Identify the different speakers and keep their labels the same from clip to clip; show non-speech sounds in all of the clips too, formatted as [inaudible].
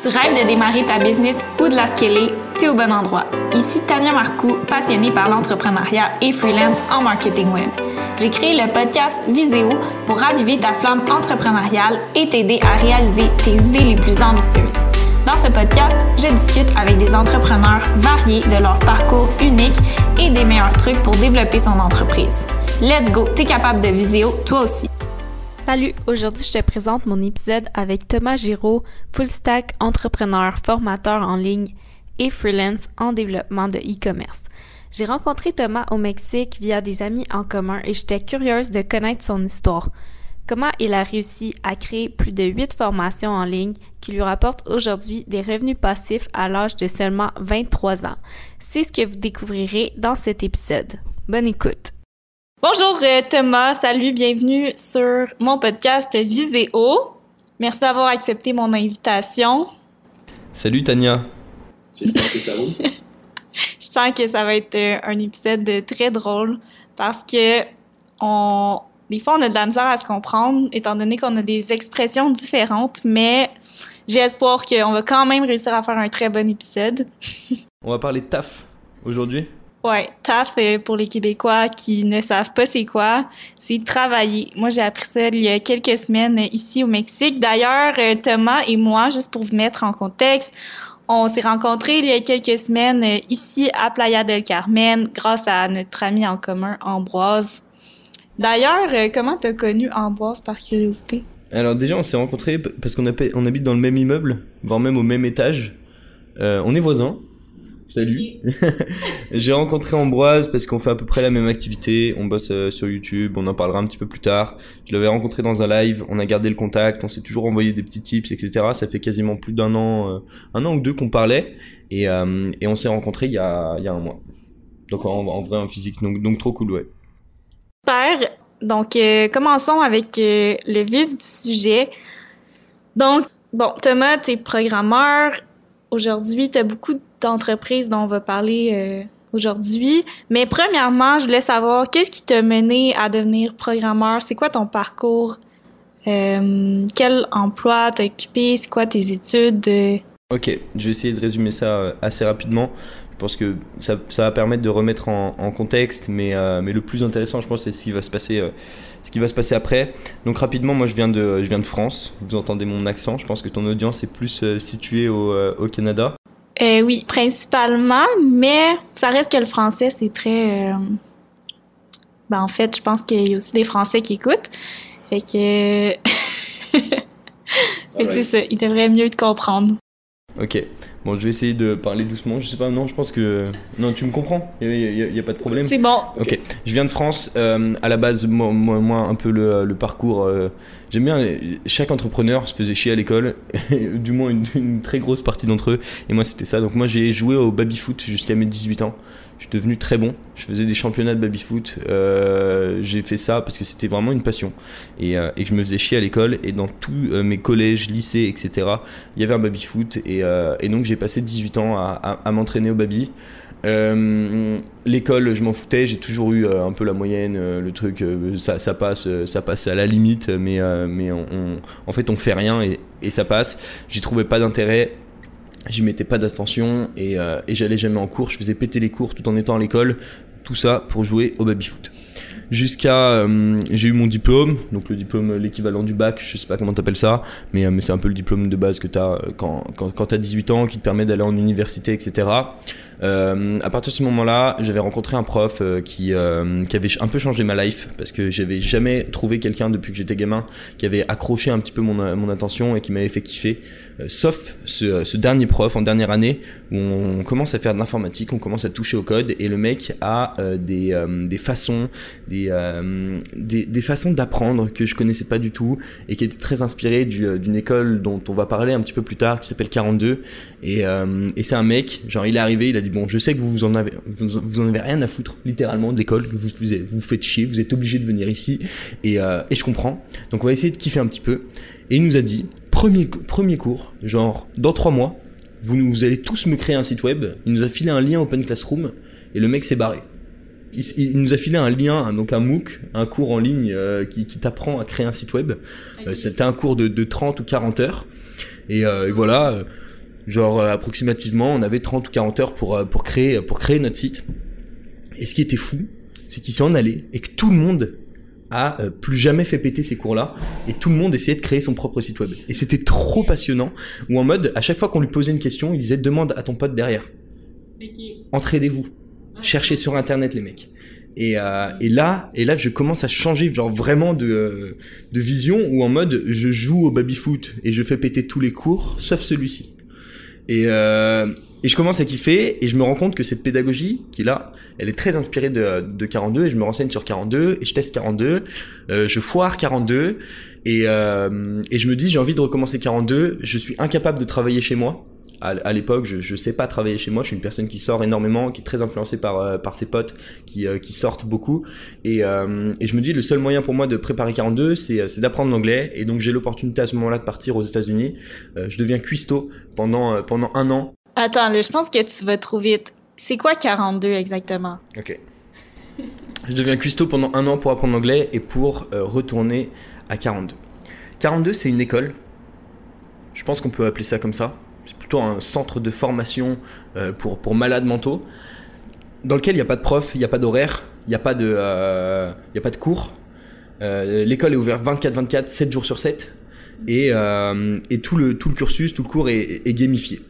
Speaker 1: Tu rêves de démarrer ta business ou de la scaler, t'es au bon endroit. Ici Tania Marcoux, passionnée par l'entrepreneuriat et freelance en marketing web. J'ai créé le podcast Viséo pour raviver ta flamme entrepreneuriale et t'aider à réaliser tes idées les plus ambitieuses. Dans ce podcast, je discute avec des entrepreneurs variés de leur parcours unique et des meilleurs trucs pour développer son entreprise. Let's go, t'es capable de Viséo, toi aussi. Salut, aujourd'hui je te présente mon épisode avec Thomas Giraud, full stack entrepreneur, formateur en ligne et freelance en développement de e-commerce. J'ai rencontré Thomas au Mexique via des amis en commun et j'étais curieuse de connaître son histoire. Comment il a réussi à créer plus de 8 formations en ligne qui lui rapportent aujourd'hui des revenus passifs à l'âge de seulement 23 ans? C'est ce que vous découvrirez dans cet épisode. Bonne écoute. Bonjour euh, Thomas, salut, bienvenue sur mon podcast Viséo. Merci d'avoir accepté mon invitation.
Speaker 2: Salut Tania.
Speaker 3: J'espère que ça roule. [laughs]
Speaker 1: Je sens que ça va être euh, un épisode très drôle parce que on, des fois on a de la misère à se comprendre étant donné qu'on a des expressions différentes, mais j'ai espoir qu'on va quand même réussir à faire un très bon épisode. [laughs]
Speaker 2: On va parler de taf aujourd'hui.
Speaker 1: Ouais, taf euh, pour les Québécois qui ne savent pas c'est quoi, c'est travailler. Moi, j'ai appris ça il y a quelques semaines euh, ici au Mexique. D'ailleurs, euh, Thomas et moi, juste pour vous mettre en contexte, on s'est rencontrés il y a quelques semaines ici à Playa del Carmen grâce à notre ami en commun Ambroise. D'ailleurs, comment t'as connu Ambroise par curiosité?
Speaker 2: Alors déjà, on s'est rencontrés parce qu'on on habite dans le même immeuble, voire même au même étage. on est voisins. Salut. [laughs] J'ai rencontré Ambroise parce qu'on fait à peu près la même activité. On bosse euh, sur YouTube, on en parlera un petit peu plus tard. Je l'avais rencontré dans un live, on a gardé le contact, on s'est toujours envoyé des petits tips, etc. Ça fait quasiment plus d'un an, euh, un an ou deux qu'on parlait. Et, euh, et on s'est rencontré il y a, il y a un mois. Donc en, vrai, en physique. Donc, donc trop cool, ouais.
Speaker 1: Super. Donc commençons avec le vif du sujet. Donc, bon, Thomas, t'es programmeur. Aujourd'hui, t'as beaucoup de d'entreprise dont on va parler euh, aujourd'hui. Mais premièrement, je voulais savoir qu'est-ce qui t'a mené à devenir programmeur? C'est quoi ton parcours? Euh, quel emploi t'as occupé? C'est quoi tes études?
Speaker 2: Ok, je vais essayer de résumer ça euh, assez rapidement. Je pense que ça, va permettre de remettre en, contexte, mais le plus intéressant, je pense, c'est ce qui va se passer, ce qui va se passer après. Donc rapidement, moi, je viens de, je viens de France. Vous entendez mon accent. Je pense que ton audience est plus située au, au Canada.
Speaker 1: Euh, oui, principalement, mais ça reste que le français, c'est très... Euh, ben, en fait, je pense qu'il y a aussi des Français qui écoutent. Fait que... [laughs] fait que c'est ça, ils devraient mieux te comprendre.
Speaker 2: Ok, bon, je vais essayer de parler doucement. Je sais pas, non, je pense que. Non, tu me comprends? Il n'y a, pas de problème?
Speaker 1: C'est bon.
Speaker 2: Ok, je viens de France. Euh, à la base, moi, moi, un peu le, le parcours. Euh, j'aime bien. chaque entrepreneur se faisait chier à l'école, [laughs] du moins une, très grosse partie d'entre eux. Et moi, c'était ça. Donc, moi, j'ai joué au baby-foot jusqu'à mes 18 ans je suis devenu très bon. Je faisais des championnats de baby-foot. Euh, j'ai fait ça parce que c'était vraiment une passion. Et, euh, je me faisais chier à l'école. Et dans tous euh, mes collèges, lycées, etc., il y avait un baby-foot. Et, et, donc j'ai passé 18 ans à, à, m'entraîner au baby. L'école, je m'en foutais. J'ai toujours eu un peu la moyenne, le truc. ça, passe, ça passe à la limite. Mais, en fait, on fait rien et, ça passe. J'y trouvais pas d'intérêt j'y mettais pas d'attention et, euh, et j'allais jamais en cours, je faisais péter les cours tout en étant à l'école, tout ça pour jouer au baby-foot. Jusqu'à euh, j'ai eu mon diplôme, donc le diplôme l'équivalent du bac, je sais pas comment t'appelles ça, mais, euh, mais c'est un peu le diplôme de base que t'as quand, quand, t'as 18 ans qui te permet d'aller en université, etc. Euh, à partir de ce moment-là, j'avais rencontré un prof euh, qui, euh, qui avait un peu changé ma life parce que j'avais jamais trouvé quelqu'un depuis que j'étais gamin qui avait accroché un petit peu mon, mon attention et qui m'avait fait kiffer. sauf ce, ce, dernier prof en dernière année où on commence à faire de l'informatique, on commence à toucher au code et le mec a des, des façons, des, des, des, façons d'apprendre que je connaissais pas du tout et qui était très inspiré d'une école dont on va parler un petit peu plus tard qui s'appelle 42 et, et c'est un mec, genre il est arrivé, il a dit bon, je sais que vous en avez, vous, en avez rien à foutre, littéralement, de l'école, que vous, vous, faites chier, vous êtes obligé de venir ici, et, euh, et je comprends. Donc on va essayer de kiffer un petit peu. Et il nous a dit, premier, premier cours, genre, dans trois mois, vous, vous allez tous me créer un site web. Il nous a filé un lien Open Classroom, et le mec s'est barré. Il, nous a filé un lien, donc un MOOC, un cours en ligne euh, qui, qui t'apprend à créer un site web. Euh, c'était un cours de, de 30 ou 40 heures. Et, et voilà, genre approximativement, on avait 30 ou 40 heures pour, pour, créer, pour créer notre site. Et ce qui était fou, c'est qu'il s'en allait et que tout le monde a euh, plus jamais fait péter ces cours-là et tout le monde essayait de créer son propre site web. Et c'était trop passionnant où en mode à chaque fois qu'on lui posait une question, il disait demande à ton pote derrière. Entraidez-vous. Cherchez sur internet les mecs. Et, euh, et, là, et là, je commence à changer genre vraiment de, euh, de vision où en mode je joue au baby foot et je fais péter tous les cours sauf celui-ci. Et, euh, et je commence à kiffer et je me rends compte que cette pédagogie qui est là, elle est très inspirée de, de 42 et je me renseigne sur 42 et je teste 42, euh, je foire 42 et, euh, et je me dis j'ai envie de recommencer 42, je suis incapable de travailler chez moi à, l'époque, je, je sais pas travailler chez moi. Je suis une personne qui sort énormément, qui est très influencée par euh, par ses potes, qui euh, qui sortent beaucoup. Et euh, et je me dis le seul moyen pour moi de préparer 42, c'est c'est d'apprendre l'anglais. Et donc j'ai l'opportunité à ce moment-là de partir aux États-Unis. je deviens cuistot pendant pendant un an.
Speaker 1: Attends, je pense que tu vas trop vite. C'est quoi 42 exactement?
Speaker 2: Ok. [laughs] je deviens cuistot pendant un an pour apprendre l'anglais et pour retourner à 42. 42, c'est une école. Je pense qu'on peut appeler ça comme ça plutôt un centre de formation euh, pour, pour malades mentaux, dans lequel il n'y a pas de prof, il n'y a pas d'horaire, il n'y a, pas de, euh, a pas de cours. Euh, l'école est ouverte 24-24, 7 jours sur 7. Et, et, tout, le, tout le cursus, tout le cours est, gamifié.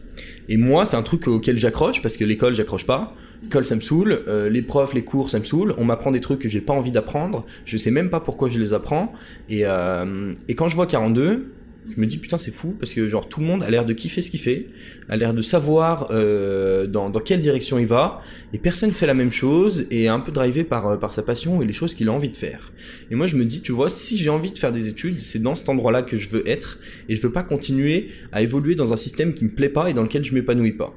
Speaker 2: Et moi, c'est un truc auquel j'accroche, parce que l'école, j'accroche pas. L'école, ça me saoule. les profs, les cours, ça me saoule. On m'apprend des trucs que j'ai pas envie d'apprendre. Je sais même pas pourquoi je les apprends. Et, et quand je vois 42, je me dis putain c'est fou parce que genre tout le monde a l'air de kiffer ce qu'il fait, a l'air de savoir euh, dans, dans, quelle direction il va et personne fait la même chose et est un peu drivé par, euh, par sa passion et les choses qu'il a envie de faire. Et moi je me dis tu vois si j'ai envie de faire des études c'est dans cet endroit là que je veux être et je veux pas continuer à évoluer dans un système qui me plaît pas et dans lequel je m'épanouis pas.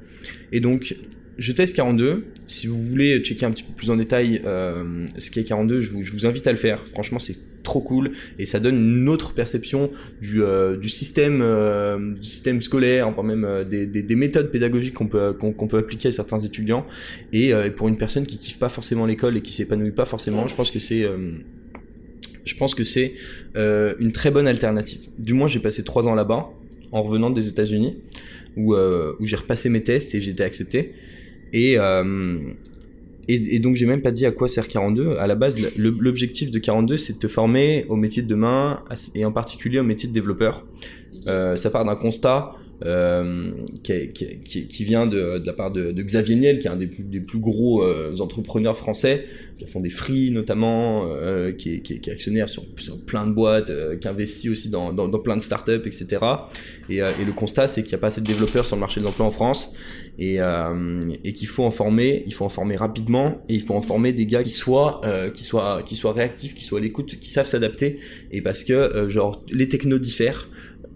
Speaker 2: Et donc je teste 42. Si vous voulez checker un petit peu plus en détail euh, ce qu'est 42, je vous, je vous invite à le faire. Franchement, c'est trop cool et ça donne une autre perception du, euh, du système euh, du système scolaire, enfin même euh, des, des, des, méthodes pédagogiques qu'on peut qu'on peut appliquer à certains étudiants. Et, pour une personne qui kiffe pas forcément l'école et qui s'épanouit pas forcément, je pense que c'est je pense que c'est une très bonne alternative. Du moins, j'ai passé trois ans là-bas en revenant des États-Unis où, j'ai repassé mes tests et j'ai été accepté. Et, et, donc j'ai même pas dit à quoi sert 42. À la base, l'objectif de 42, c'est de te former au métier de demain et en particulier au métier de développeur. Euh, ça part d'un constat euh, qui, qui, qui, vient de, de, la part de, de, Xavier Niel, qui est un des plus, des plus gros euh, entrepreneurs français, qui font des free notamment, euh, qui, est, qui, est, actionnaire sur, plein de boîtes, euh, qui investit aussi dans, dans, plein de startups, etc. Et, et le constat, c'est qu'il n'y a pas assez de développeurs sur le marché de l'emploi en France et, et qu'il faut en former, il faut en former rapidement et il faut en former des gars qui soient, qui soient, qui soient réactifs, qui soient à l'écoute, qui savent s'adapter. Et parce que genre les technos diffèrent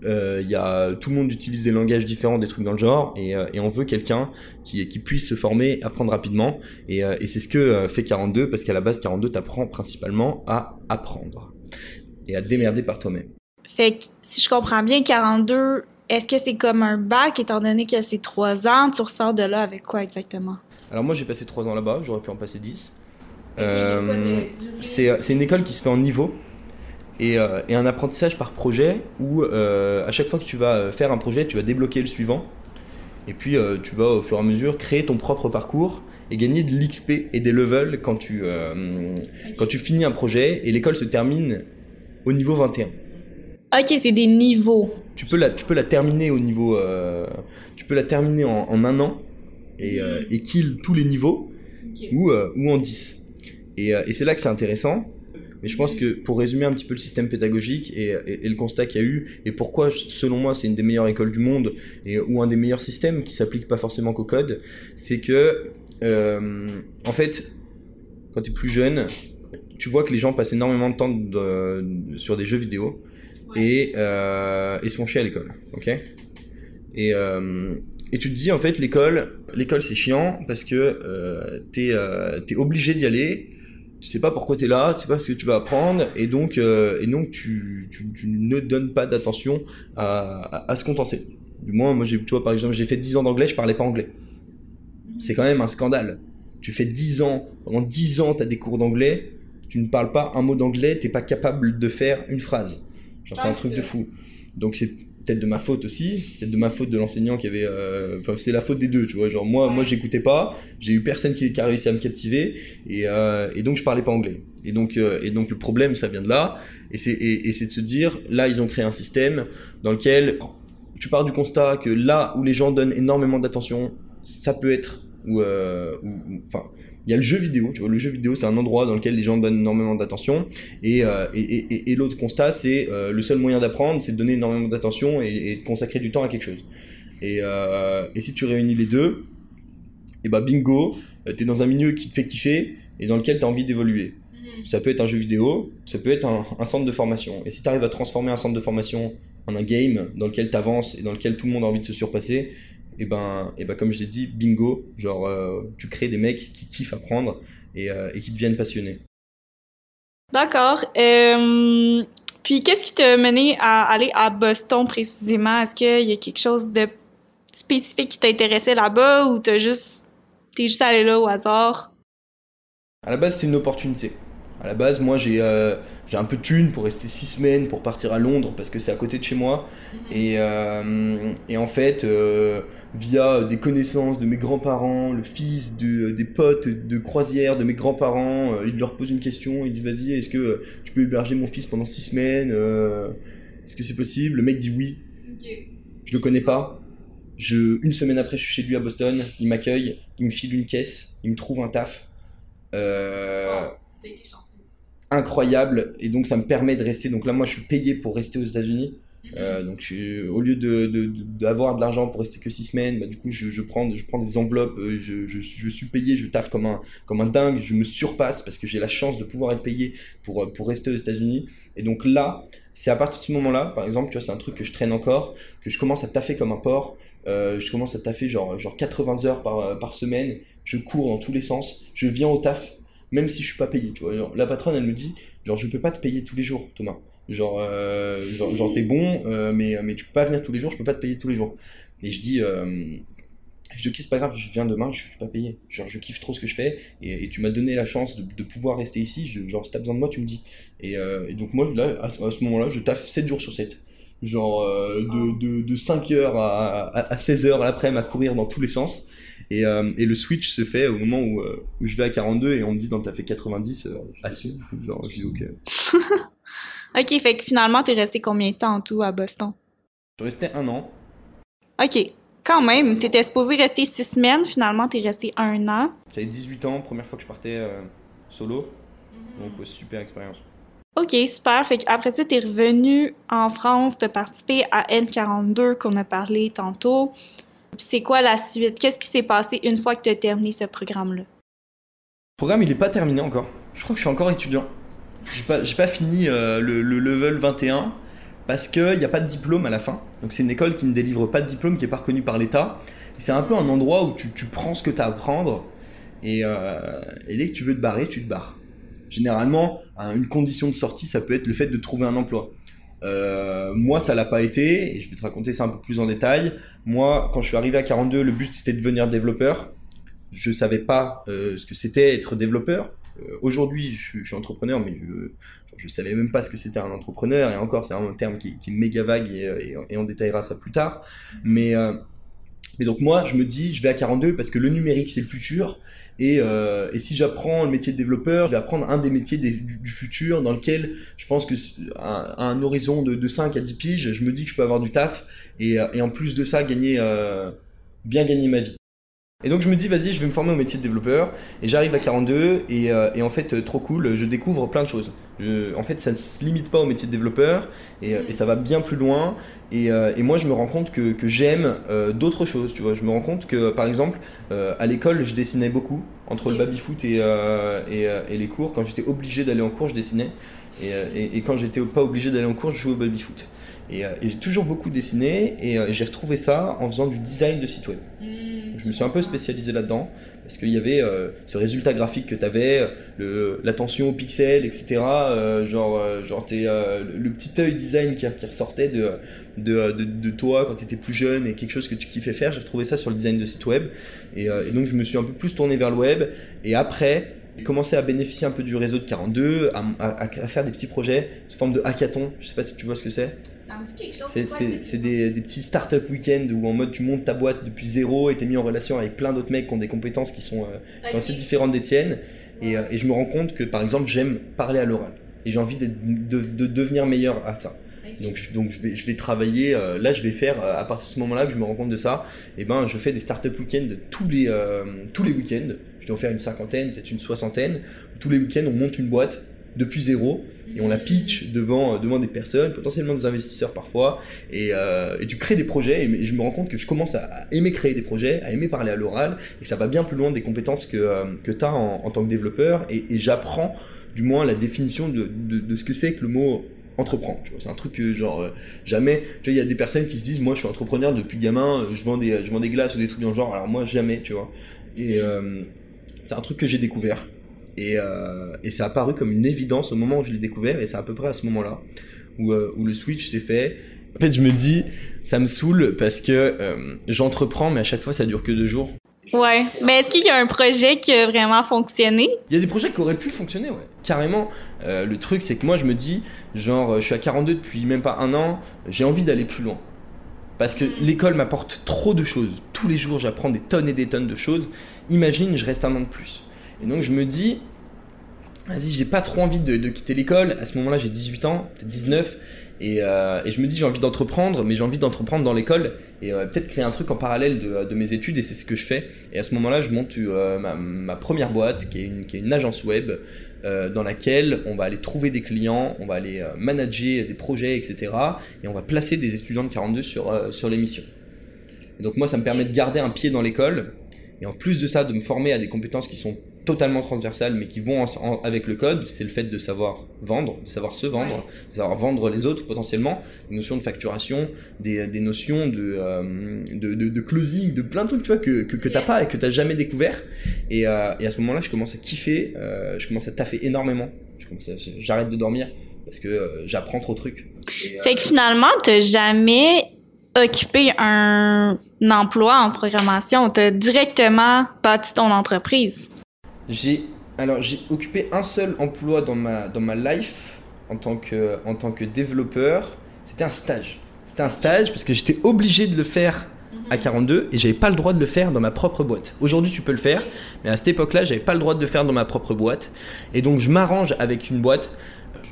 Speaker 2: euh, y a, tout le monde utilise des langages différents, des trucs dans le genre, et, euh, et on veut quelqu'un qui, qui puisse se former, apprendre rapidement, et, euh, et c'est ce que euh, fait 42, parce qu'à la base, 42 t'apprend principalement à apprendre, et à démerder par toi-même.
Speaker 1: Fait que, si je comprends bien, 42, est-ce que c'est comme un bac, étant donné que c'est 3 ans, tu ressors de là avec quoi exactement?
Speaker 2: Alors moi, j'ai passé 3 ans là-bas, j'aurais pu en passer 10. Euh, c'est une école qui se fait en niveau, et, euh, et, un apprentissage par projet où euh, à chaque fois que tu vas euh, faire un projet, tu vas débloquer le suivant. Et puis euh, tu vas au fur et à mesure créer ton propre parcours et gagner de l'XP et des levels quand tu, euh, quand tu finis un projet. Et l'école se termine au niveau 21.
Speaker 1: Ok, c'est des niveaux.
Speaker 2: Tu peux la, tu peux la terminer au niveau, tu peux la terminer en, en un an et, et kill tous les niveaux okay. ou, ou en 10. Et, et c'est là que c'est intéressant mais je pense que pour résumer un petit peu le système pédagogique et, et, et le constat qu'il y a eu, et pourquoi selon moi c'est une des meilleures écoles du monde, et, ou un des meilleurs systèmes qui s'applique pas forcément qu'au code, c'est que, euh, en fait, quand tu es plus jeune, tu vois que les gens passent énormément de temps de, sur des jeux vidéo et, euh, et se font chier à l'école. ok? Et, euh, et tu te dis en fait l'école l'école c'est chiant parce que euh, t'es euh, es obligé d'y aller tu sais pas pourquoi tu es là, tu sais pas ce que tu vas apprendre, et donc, euh, et donc tu, tu, tu, ne donnes pas d'attention à, à, à, ce qu'on t'en sait. Du moins, moi, tu vois, par exemple, j'ai fait 10 ans d'anglais, je parlais pas anglais. C'est quand même un scandale. Tu fais 10 ans, pendant 10 ans, tu as des cours d'anglais, tu ne parles pas un mot d'anglais, t'es pas capable de faire une phrase. Genre, c'est un truc de fou. Donc, c'est peut-être de ma faute aussi, peut-être de ma faute de l'enseignant qui avait. euh, Enfin, c'est la faute des deux, tu vois. Genre, moi, moi j'écoutais pas, j'ai eu personne qui, a réussi à me captiver, et, euh, et donc je parlais pas anglais. Et donc, euh, et donc le problème, ça vient de là, et c'est et, et de se dire, là, ils ont créé un système dans lequel tu pars du constat que là où les gens donnent énormément d'attention, ça peut être. Ou, euh, ou- enfin, il y a le jeu vidéo, tu vois, le jeu vidéo c'est un endroit dans lequel les gens donnent énormément d'attention, et, euh, et, et, l'autre constat c'est euh, le seul moyen d'apprendre c'est de donner énormément d'attention et, de consacrer du temps à quelque chose. Et, euh, et si tu réunis les deux, et bah bingo, euh, t'es dans un milieu qui te fait kiffer et dans lequel t'as envie d'évoluer. Ça peut être un jeu vidéo, ça peut être un, un centre de formation. Et si t'arrives à transformer un centre de formation en un game dans lequel t'avances et dans lequel tout le monde a envie de se surpasser, et ben, et ben comme je l'ai dit, bingo, genre euh, tu crées des mecs qui kiffent apprendre et, euh, et qui deviennent passionnés.
Speaker 1: D'accord. Euh, puis, qu'est-ce qui t'a mené à aller à Boston précisément? Est-ce qu'il y a quelque chose de spécifique qui t'intéressait là-bas ou t'as juste, t'es juste allé là au hasard?
Speaker 2: À la base, c'est une opportunité. À la base, moi, j'ai euh, j'ai un peu de thunes pour rester six semaines, pour partir à Londres, parce que c'est à côté de chez moi. Et, euh, et en fait, euh, via des connaissances de mes grands-parents, le fils de, des potes de croisière de mes grands-parents, euh, il leur pose une question, il dit vas-y, est-ce que tu peux héberger mon fils pendant six semaines euh, Est-ce que c'est possible? Le mec dit oui. Je le connais pas. Je, une semaine après, je suis chez lui à Boston, il m'accueille, il me file une caisse, il me trouve un taf. Euh. Incroyable. Et donc ça me permet de rester. Donc là moi je suis payé pour rester aux États-Unis. Euh, donc je- au lieu de de- de- d'avoir de, l'argent pour rester que six semaines bah, du coup je, je prends je prends des enveloppes euh, je, je, je suis payé je taffe comme un comme un dingue je me surpasse parce que j'ai la chance de pouvoir être payé pour euh, pour rester aux États-Unis. Et donc là c'est à partir de ce moment-là par exemple tu vois c'est un truc que je traîne encore que je commence à taffer comme un porc. Euh, je commence à taffer genre genre 80 heures par par semaine. Je cours dans tous les sens. Je viens au taf même si je suis pas payé, tu vois. Genre, la patronne, elle me dit, genre, je peux pas te payer tous les jours, Thomas. Genre, euh, genre, genre, t'es bon, euh, mais, mais tu peux pas venir tous les jours, je peux pas te payer tous les jours. Et je dis, euh, je dis, ok, c'est pas grave, je viens demain, je, je suis pas payé. Genre, je kiffe trop ce que je fais, et, et tu m'as donné la chance de, de pouvoir rester ici, je, genre, si t'as besoin de moi, tu me dis. Et, euh, et donc, moi, là, à, ce- à ce moment-là, je taffe 7 jours sur 7. Genre, euh, de, de, de 5h à, à, à 16h l'après-midi à courir dans tous les sens. Et, euh, et le switch se fait au moment où, euh, où je vais à 42 et on me dit, donc t'as fait 90, euh, assez. Genre, je dis, ok. [laughs]
Speaker 1: Ok, fait que finalement, t'es resté combien de temps en tout à Boston?
Speaker 2: Je restais un an.
Speaker 1: Ok. Quand même, t'étais supposé rester six semaines, finalement, t'es resté un an.
Speaker 2: J'avais 18 ans, première fois que je partais euh, solo. Donc, ouais, super expérience.
Speaker 1: Ok, super. Fait qu'après ça, t'es revenu en France, t'as participé à N42 qu'on a parlé tantôt. C'est quoi la suite? Qu'est-ce qui s'est passé une fois que t'as terminé ce programme-là?
Speaker 2: Le programme, il est pas terminé encore. Je crois que je suis encore étudiant. J'ai pas, pas fini euh, le, le level 21 parce qu'il n'y a pas de diplôme à la fin. Donc, c'est une école qui ne délivre pas de diplôme, qui est pas reconnue par l'État. C'est un peu un endroit où tu, tu prends ce que tu as à apprendre et, euh, et dès que tu veux te barrer, tu te barres. Généralement, un- une condition de sortie, ça peut être le fait de trouver un emploi. Euh, moi, ça l'a pas été, et je vais te raconter ça un peu plus en détail. Moi, quand je suis arrivé à 42, le but c'était de devenir développeur. Je savais pas euh, ce que c'était être développeur. Euh, Aujourd'hui, je, suis- entrepreneur, mais je, je savais même pas ce que c'était un entrepreneur. Et encore, c'est un terme qui, est méga vague et, on détaillera ça plus tard. Mais donc moi, je me dis, je vais à 42 parce que le numérique c'est le futur. Et, euh, et si j'apprends le métier de développeur, je vais apprendre un des métiers du, futur dans lequel je pense que à, un horizon de, de 5 à 10 piges, je me dis que je peux avoir du taf et, euh, en plus de ça, gagner, euh, bien gagner ma vie. Et donc je me dis, vas-y, je vais me former au métier de développeur. Et j'arrive à 42 et, en fait, trop cool, je découvre plein de choses. Je- en fait, ça ne se limite pas au métier de développeur et, euh, et ça va bien plus loin. Et, euh, et moi, je me rends compte que, que j'aime euh, d'autres choses. Tu vois, je me rends compte que, par exemple, euh, à l'école, je dessinais beaucoup entre le baby-foot et, euh, et, euh, et les cours. Quand j'étais obligé d'aller en cours, je dessinais. Et, euh, quand j'étais pas obligé d'aller en cours, je jouais au baby-foot. Et, euh, et j'ai toujours beaucoup dessiné et euh, j'ai retrouvé ça en faisant du design de site web. Je me suis un peu spécialisé là-dedans parce qu'il y avait euh, ce résultat graphique que tu avais, l'attention aux pixels, etc. euh, genre, euh, genre le petit œil design qui, ressortait de, de, de, toi quand tu étais plus jeune et quelque chose que tu kiffais faire. J'ai retrouvé ça sur le design de site web et, et donc je me suis un peu plus tourné vers le web. Et après, J'ai commencé à bénéficier un peu du réseau de 42, à, faire des petits projets sous forme de hackathon. Je sais pas si tu vois ce que c'est. C'est des, des, petits start-up week-end où en mode tu montes ta boîte depuis zéro et t'es mis en relation avec plein d'autres mecs qui ont des compétences qui sont, euh, sont assez différentes des tiennes. Et, euh, et, je me rends compte que par exemple j'aime parler à l'oral et j'ai envie de, de, de, devenir meilleur à ça. Donc, je, donc je, vais, je vais travailler, euh, là je vais faire, à partir de ce moment-là que je me rends compte de ça, et eh ben je fais des start-up week-ends tous les, tous les week-ends, je dois en faire une cinquantaine, peut-être une soixantaine, tous les week-ends on monte une boîte depuis zéro et on la pitch devant, devant des personnes, potentiellement des investisseurs parfois, et, euh, tu crées des projets, et, je me rends compte que je commence à, aimer créer des projets, à aimer parler à l'oral, et ça va bien plus loin des compétences que, euh, que tu as en, en, tant que développeur, et, j'apprends du moins la définition de, de, ce que c'est que le mot entreprendre. Tu vois c'est un truc que genre euh, jamais tu vois il y a des personnes qui se disent moi je suis entrepreneur depuis gamin je vends des je vends des glaces ou des trucs dans le genre. Alors moi jamais tu vois. Et euh, c'est un truc que j'ai découvert et, euh, et ça a paru comme une évidence au moment où je l'ai découvert, et c'est à peu près à ce moment-là où, euh, où le switch s'est fait. En fait, je me dis, ça me saoule parce que euh, j'entreprends, mais à chaque fois, ça dure que deux jours.
Speaker 1: Ouais. Mais est-ce qu'il y a un projet qui a vraiment fonctionné?
Speaker 2: Il y a des projets qui auraient pu fonctionner, ouais. Carrément. Euh, le truc, c'est que moi, je me dis, genre, je suis à 42 depuis même pas un an, j'ai envie d'aller plus loin. Parce que l'école m'apporte trop de choses. Tous les jours, j'apprends des tonnes et des tonnes de choses. Imagine, je reste un an de plus. Et donc je me dis, vas-y, j'ai pas trop envie de, quitter l'école. À ce moment-là, j'ai 18 ans, peut-être 19. Euh, et, je me dis, j'ai envie d'entreprendre, mais j'ai envie d'entreprendre dans l'école et euh, peut-être créer un truc en parallèle de, mes études. Et c'est ce que je fais. Et à ce moment-là, je monte euh, ma, première boîte, qui est une, agence web, dans laquelle on va aller trouver des clients, on va aller manager des projets, etc. Et on va placer des étudiants de 42 sur, sur l'émission. Donc moi, ça me permet de garder un pied dans l'école. Et en plus de ça, de me former à des compétences qui sont totalement transversales mais qui vont avec le code, c'est le fait de savoir vendre, de savoir se vendre, de savoir vendre les autres potentiellement, des notions de facturation, des, des notions de, euh, de, de, de, closing, de plein de trucs tu vois, que, que, que t'as pas et que t'as jamais découvert. Et, euh, et à ce moment-là, je commence à kiffer, euh, je commence à taffer énormément, j'arrête de dormir parce que euh, j'apprends trop de trucs.
Speaker 1: fait que finalement, t'as jamais occupé un emploi en programmation, t'as directement bâti ton entreprise.
Speaker 2: J'ai alors j'ai occupé un seul emploi dans ma dans ma life en tant que en tant que développeur. C'était un stage. C'était un stage parce que j'étais obligé de le faire à 42 et j'avais pas le droit de le faire dans ma propre boîte. Aujourd'hui, tu peux le faire, mais à cette époque-là, j'avais pas le droit de le faire dans ma propre boîte. Et donc, je m'arrange avec une boîte.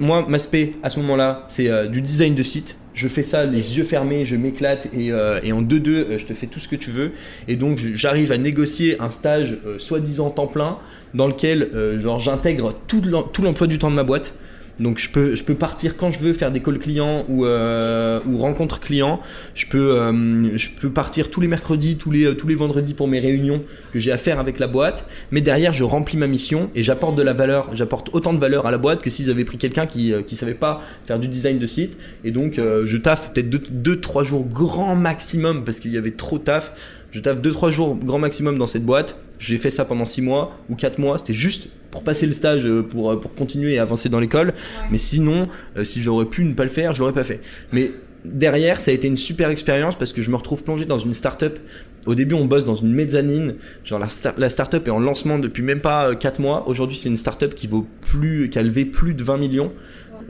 Speaker 2: Moi, ma spé à ce moment-là, c'est euh, du design de site je fais ça les yeux fermés, je m'éclate et, euh, en 2-2, euh, je te fais tout ce que tu veux. Et donc j'arrive à négocier un stage euh, soi-disant temps plein dans lequel j'intègre tout l'emploi du temps de ma boîte. Donc je peux, partir quand je veux faire des calls clients ou, euh, rencontres clients. Je peux, euh, je peux partir tous les mercredis, tous les, vendredis pour mes réunions que j'ai à faire avec la boîte. Mais derrière, je remplis ma mission et j'apporte de la valeur. J'apporte autant de valeur à la boîte que s'ils avaient pris quelqu'un qui, euh, qui savait pas faire du design de site. Et donc euh, je taffe peut-être 2-3 jours grand maximum parce qu'il y avait trop de taf. Je taffe 2-3 jours grand maximum dans cette boîte j'ai fait ça pendant 6 mois ou 4 mois. C'était juste pour passer le stage, euh, pour, euh, pour continuer et avancer dans l'école. Mais sinon, euh, si j'aurais pu ne pas le faire, je l'aurais pas fait. Mais derrière, ça a été une super expérience parce que je me retrouve plongé dans une startup. Au début, on bosse dans une mezzanine. Genre, la, la startup est en lancement depuis même pas 4 mois. Aujourd'hui, c'est une startup qui vaut plus, qui a levé plus de 20 millions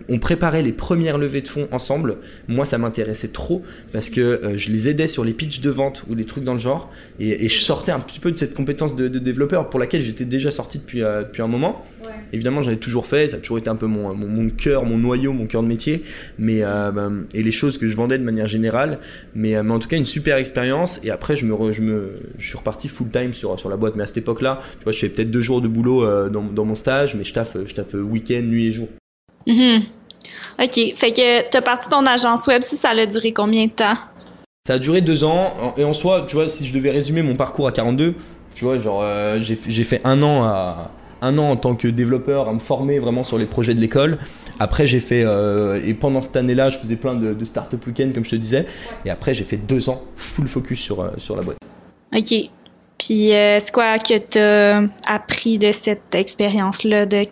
Speaker 2: on préparait les premières levées de fonds ensemble. Moi, ça m'intéressait trop parce que euh, je les aidais sur les pitchs de vente ou les trucs dans le genre. Et, je sortais un petit peu de cette compétence de, développeur pour laquelle j'étais déjà sorti depuis, euh, depuis un moment. Évidemment, j'en ai toujours fait. Ça a toujours été un peu mon, mon, cœur, mon noyau, mon cœur de métier. Mais, euh, ben, et les choses que je vendais de manière générale. Mais, mais en tout cas, une super expérience. Et après, je, me, je, me, je suis reparti full time sur, sur la boîte. Mais à cette époque-là, tu vois, je fais peut-être deux jours de boulot dans, dans mon stage, mais je taffe, je taffe week-end, nuit et jour.
Speaker 1: Mm-hmm. OK. Fait que t'as parti ton agence web, si ça a duré combien de temps?
Speaker 2: Ça a duré deux ans. Et en soi, tu vois, si je devais résumer mon parcours à 42, tu vois, genre, euh, j'ai fait un an à un an en tant que développeur à me former vraiment sur les projets de l'école. Après, j'ai fait, euh, et pendant cette année-là, je faisais plein de, de start-up week-end, comme je te disais. Et après, j'ai fait deux ans full focus sur, euh, sur la boîte.
Speaker 1: Ok. Puis, c'est quoi que tu as appris de cette expérience-là de,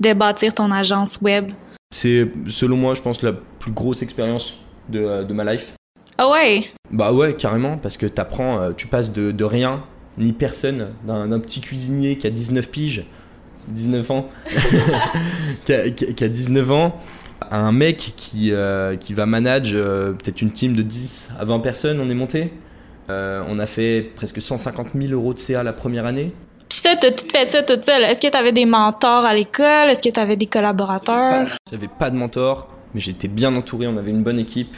Speaker 1: de bâtir ton agence web?
Speaker 2: C'est, selon moi, je pense, la plus grosse expérience de, euh, de ma life.
Speaker 1: Ah ouais?
Speaker 2: Bah ouais, carrément, parce que t'apprends, euh, tu passes de, de rien, ni personne, d'un petit cuisinier qui a 19 piges, 19 ans, [laughs] qui, a, qui, a, 19 ans, un mec qui, euh, qui va manager euh, peut-être une team de 10 à 20 personnes, on est monté. Euh, on a fait presque 150 000 euros de CA la première année.
Speaker 1: Ça, t'as tout fait ça toute seule. Est-ce que t'avais des mentors à l'école? Est-ce que t'avais des collaborateurs?
Speaker 2: J'avais pas de mentor, mais j'étais bien entouré. On avait une bonne équipe.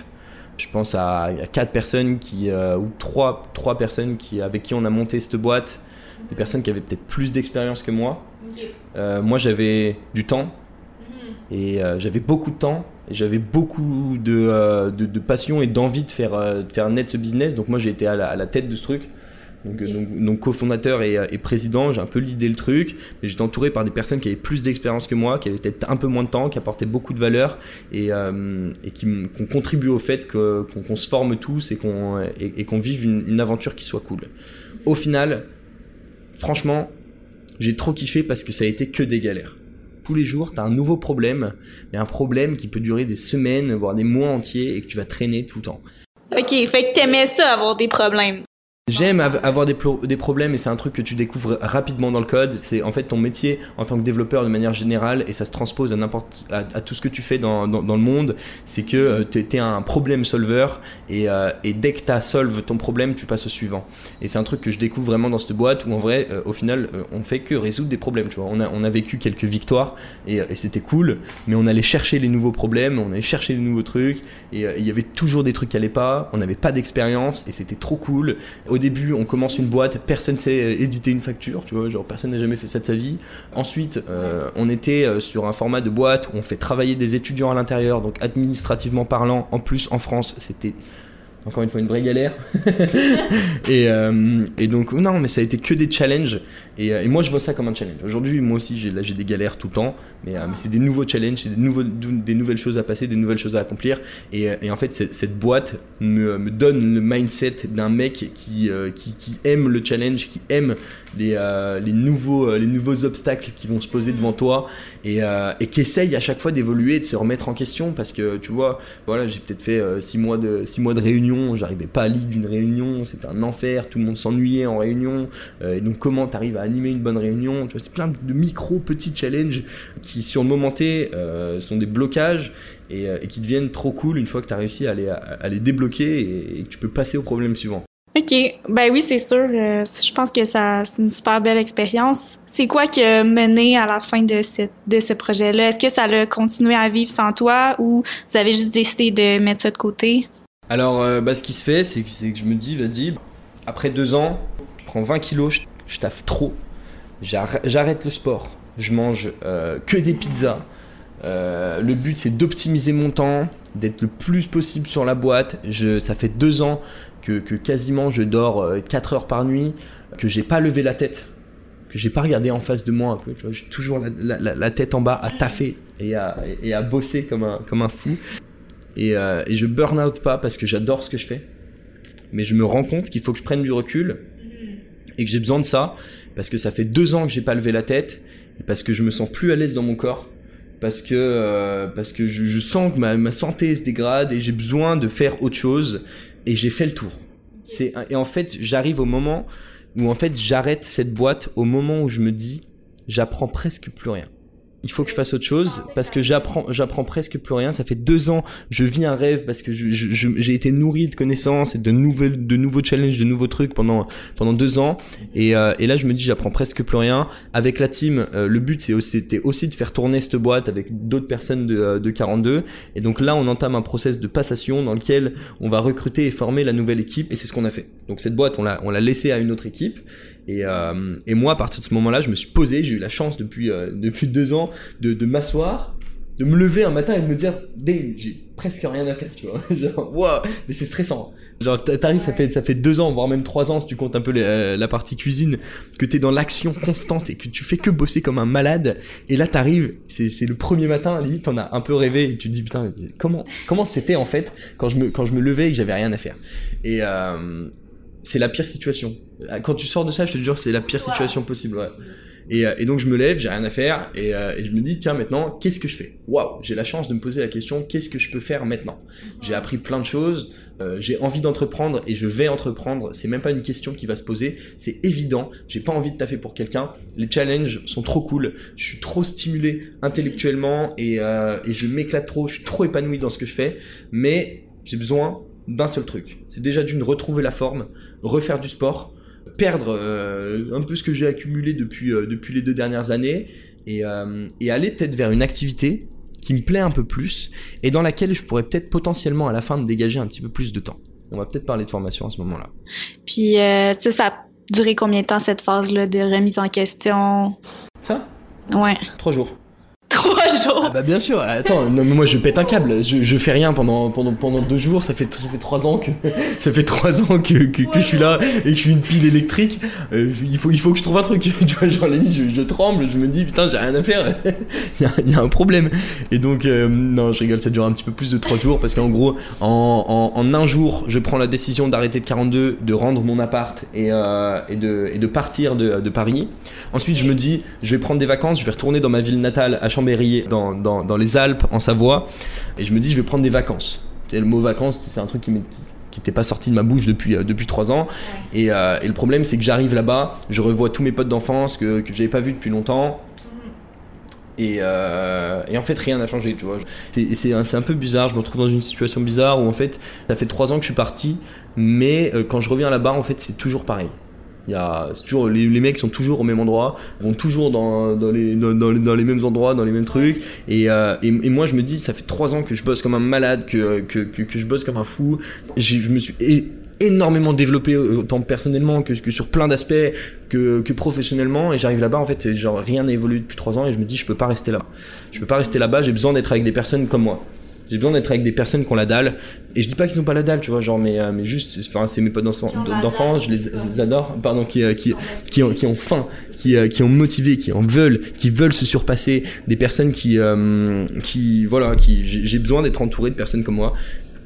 Speaker 2: Je pense à, à quatre personnes qui, ou trois, trois personnes qui, avec qui on a monté cette boîte. Des personnes qui avaient peut-être plus d'expérience que moi. moi, j'avais du temps et euh, j'avais beaucoup de temps, j'avais beaucoup de, euh, de, de, passion et d'envie de faire, euh, de faire naître ce business. Donc moi j'ai été à la, à la, tête de ce truc. Donc, donc, donc cofondateur et, et, président, j'ai un peu l'idée le truc, mais j'étais entouré par des personnes qui avaient plus d'expérience que moi, qui avaient peut-être un peu moins de temps, qui apportaient beaucoup de valeur et, et qui, ont contribué au fait qu'on qu se forme tous et qu'on et, qu'on vive une, une aventure qui soit cool. Au final, franchement, j'ai trop kiffé parce que ça a été que des galères tous les jours, tu as un nouveau problème, mais un problème qui peut durer des semaines, voire des mois entiers, et que tu vas traîner tout le temps.
Speaker 1: Ok, fait que t'aimais ça, avoir des problèmes.
Speaker 2: J'aime avoir des, problèmes et c'est un truc que tu découvres rapidement dans le code. C'est en fait ton métier en tant que développeur de manière générale et ça se transpose à n'importe à, tout ce que tu fais dans, dans, le monde. C'est que euh, tu es, un problème solver et, euh, dès que tu as solve ton problème, tu passes au suivant. Et c'est un truc que je découvre vraiment dans cette boîte où en vrai, euh, au final, on fait que résoudre des problèmes. Tu vois. On, a, on a vécu quelques victoires et, c'était cool, mais on allait chercher les nouveaux problèmes, on allait chercher les nouveaux trucs et il y avait toujours des trucs qui allaient pas. On n'avait pas d'expérience et c'était trop cool. Début, on commence une boîte, personne sait éditer une facture, tu vois, genre personne n'a jamais fait ça de sa vie. Ensuite, euh, on était euh, sur un format de boîte où on fait travailler des étudiants à l'intérieur, donc administrativement parlant, en plus en France, c'était encore une fois une vraie galère. [laughs] euh, et, donc non, mais ça a été que des challenges. Et, euh, et moi je vois ça comme un challenge. Aujourd'hui, moi aussi, j'ai, là j'ai des galères tout le temps, mais, euh, c'est des nouveaux challenges, c'est des, nouvelles choses à passer, des nouvelles choses à accomplir. Et, et en fait, cette boîte me, donne le mindset d'un mec qui, qui, aime le challenge, qui aime les, les, nouveaux, les nouveaux obstacles qui vont se poser devant toi et, et qui essaye à chaque fois d'évoluer, de se remettre en question parce que tu vois, voilà, j'ai peut-être fait 6 mois de, six mois de réunion j'arrivais pas à lire d'une réunion, c'était un enfer, tout le monde s'ennuyait en réunion. Euh, et donc comment tu arrives à animer une bonne réunion Tu vois, c'est plein de micro petits challenges qui sur le moment T euh, sont des blocages euh, et, qui deviennent trop cool une fois que tu as réussi à les, à, les débloquer et, que tu peux passer au problème suivant.
Speaker 1: OK. Ben oui, c'est sûr. je pense que ça, c'est une super belle expérience. C'est quoi qui a mené à la fin de, cette, de ce projet-là? Est-ce que ça a continué à vivre sans toi ou vous avez juste décidé de mettre ça de côté?
Speaker 2: Alors, euh, bah, ce qui se fait, c'est que, je me dis, vas-y, après deux ans, je prends 20 kilos, je, taffe trop, j'arrête le sport, je mange euh, que des pizzas. Euh, le but, c'est d'optimiser mon temps, d'être le plus possible sur la boîte. Ça fait deux ans que, quasiment je dors 4 heures par nuit, que j'ai pas levé la tête, que j'ai pas regardé en face de moi un peu. j'ai toujours la, tête en bas à taffer et à, bosser comme un, fou. Et, euh, et je burn out pas parce que j'adore ce que je fais. Mais je me rends compte qu'il faut que je prenne du recul et que j'ai besoin de ça parce que ça fait deux ans que j'ai pas levé la tête et parce que je me sens plus à l'aise dans mon corps parce que euh, parce que je, je, sens que ma, santé se dégrade et j'ai besoin de faire autre chose et j'ai fait le tour. Et en fait j'arrive au moment où en fait j'arrête cette boîte au moment où je me dis j'apprends presque plus rien il faut que je fasse autre chose parce que j'apprends j'apprends presque plus rien. Ça fait deux ans je vis un rêve parce que j'ai je, été nourri de connaissances et de nouvelles de nouveaux challenges de nouveaux trucs pendant pendant deux ans. Et, euh, et là je me dis j'apprends presque plus rien. Avec la team euh, le but c'est aussi, c'était aussi de faire tourner cette boîte avec d'autres personnes de, euh, de 42 et donc là on entame un process de passation dans lequel on va recruter et former la nouvelle équipe. Et c'est ce qu'on a fait. Donc cette boîte on l'a on l'a laissé à une autre équipe et, euh, et, moi, à partir de ce moment-là, je me suis posé, j'ai eu la chance depuis, euh, depuis deux ans de, de m'asseoir, de me lever un matin et de me dire, Dave, j'ai presque rien à faire, tu vois. [laughs] Genre, wow, mais c'est stressant. Genre, t'arrives, ça fait, ça fait deux ans, voire même trois ans, si tu comptes un peu euh, la partie cuisine, que t'es dans l'action constante et que tu fais que bosser comme un malade. Et là, t'arrives, c'est, c'est le premier matin, à limite, t'en as un peu rêvé et tu te dis, putain, comment, comment c'était en fait quand je me, quand je me levais et que j'avais rien à faire. Et, euh, c'est la pire situation. Quand tu sors de ça, je te jure, c'est la pire situation possible. Ouais. Et, euh, et, donc je me lève, j'ai rien à faire, et, euh, et, je me dis tiens maintenant qu'est-ce que je fais? Waouh, j'ai la chance de me poser la question qu'est-ce que je peux faire maintenant? J'ai appris plein de choses, euh, j'ai envie d'entreprendre et je vais entreprendre. C'est même pas une question qui va se poser, c'est évident. J'ai pas envie de taffer pour quelqu'un. Les challenges sont trop cool. Je suis trop stimulé intellectuellement et, euh, et je m'éclate trop. Je suis trop épanoui dans ce que je fais, mais j'ai besoin d'un seul truc. C'est déjà d'une retrouver la forme, refaire du sport perdre euh, un peu ce que j'ai accumulé depuis, euh, depuis les deux dernières années et, euh, et aller peut-être vers une activité qui me plaît un peu plus et dans laquelle je pourrais peut-être potentiellement à la fin me dégager un petit peu plus de temps. On va peut-être parler de formation à ce moment-là.
Speaker 1: Puis ça, ça a duré combien de temps cette phase-là de remise en question?
Speaker 2: Ça?
Speaker 1: Ouais.
Speaker 2: Trois jours.
Speaker 1: Trois jours.
Speaker 2: Ah bah bien sûr. Attends, non mais moi je pète un câble. Je, je fais rien pendant pendant pendant deux jours. Ça fait ça fait trois ans que [laughs] ça fait trois ans que, que, je suis là et que je suis une pile électrique. Euh, il faut il faut que je trouve un truc. [laughs] tu vois genre limite je, je tremble. Je me dis putain j'ai rien à faire. [laughs] il, y a, y a un problème. Et donc euh, non je rigole. Ça dure un petit peu plus de trois jours parce qu'en gros en, en, en un jour je prends la décision d'arrêter de 42, de rendre mon appart et euh, et de et de partir de, de Paris. Ensuite je me dis je vais prendre des vacances. Je vais retourner dans ma ville natale à Chambéry dans, dans, dans, les Alpes, en Savoie. Et je me dis, je vais prendre des vacances. Et le mot vacances, c'est un truc qui n'était pas sorti de ma bouche depuis euh, depuis trois ans. Et, euh, et, le problème c'est que j'arrive là-bas je revois tous mes potes d'enfance que que j'avais pas vu depuis longtemps. Et, euh, et, en fait rien n'a changé tu vois. C'est un, un, peu bizarre je me retrouve dans une situation bizarre où en fait ça fait trois ans que je suis parti mais quand je reviens là-bas en fait c'est toujours pareil il y a, les, mecs sont toujours au même endroit, vont toujours dans, dans, les, dans, les mêmes endroits, dans les mêmes trucs. Et, euh, et, et, moi, je me dis, ça fait trois ans que je bosse comme un malade, que, que, que, je bosse comme un fou. Je me suis énormément développé autant personnellement que, sur plein d'aspects que, que professionnellement et j'arrive là-bas en fait genre rien n'a évolué depuis trois ans et je me dis je peux pas rester là je peux pas rester là-bas j'ai besoin d'être avec des personnes comme moi j'ai besoin d'être avec des personnes qui ont la dalle. Et je dis pas qu'ils ont pas la dalle tu vois genre mais euh, mais juste enfin c'est mes potes d'enfance je les adore pardon qui euh, qui qui ont qui ont faim qui euh, qui ont motivé qui en veulent qui veulent se surpasser. Des personnes qui euh, qui voilà qui j'ai besoin d'être entouré de personnes comme moi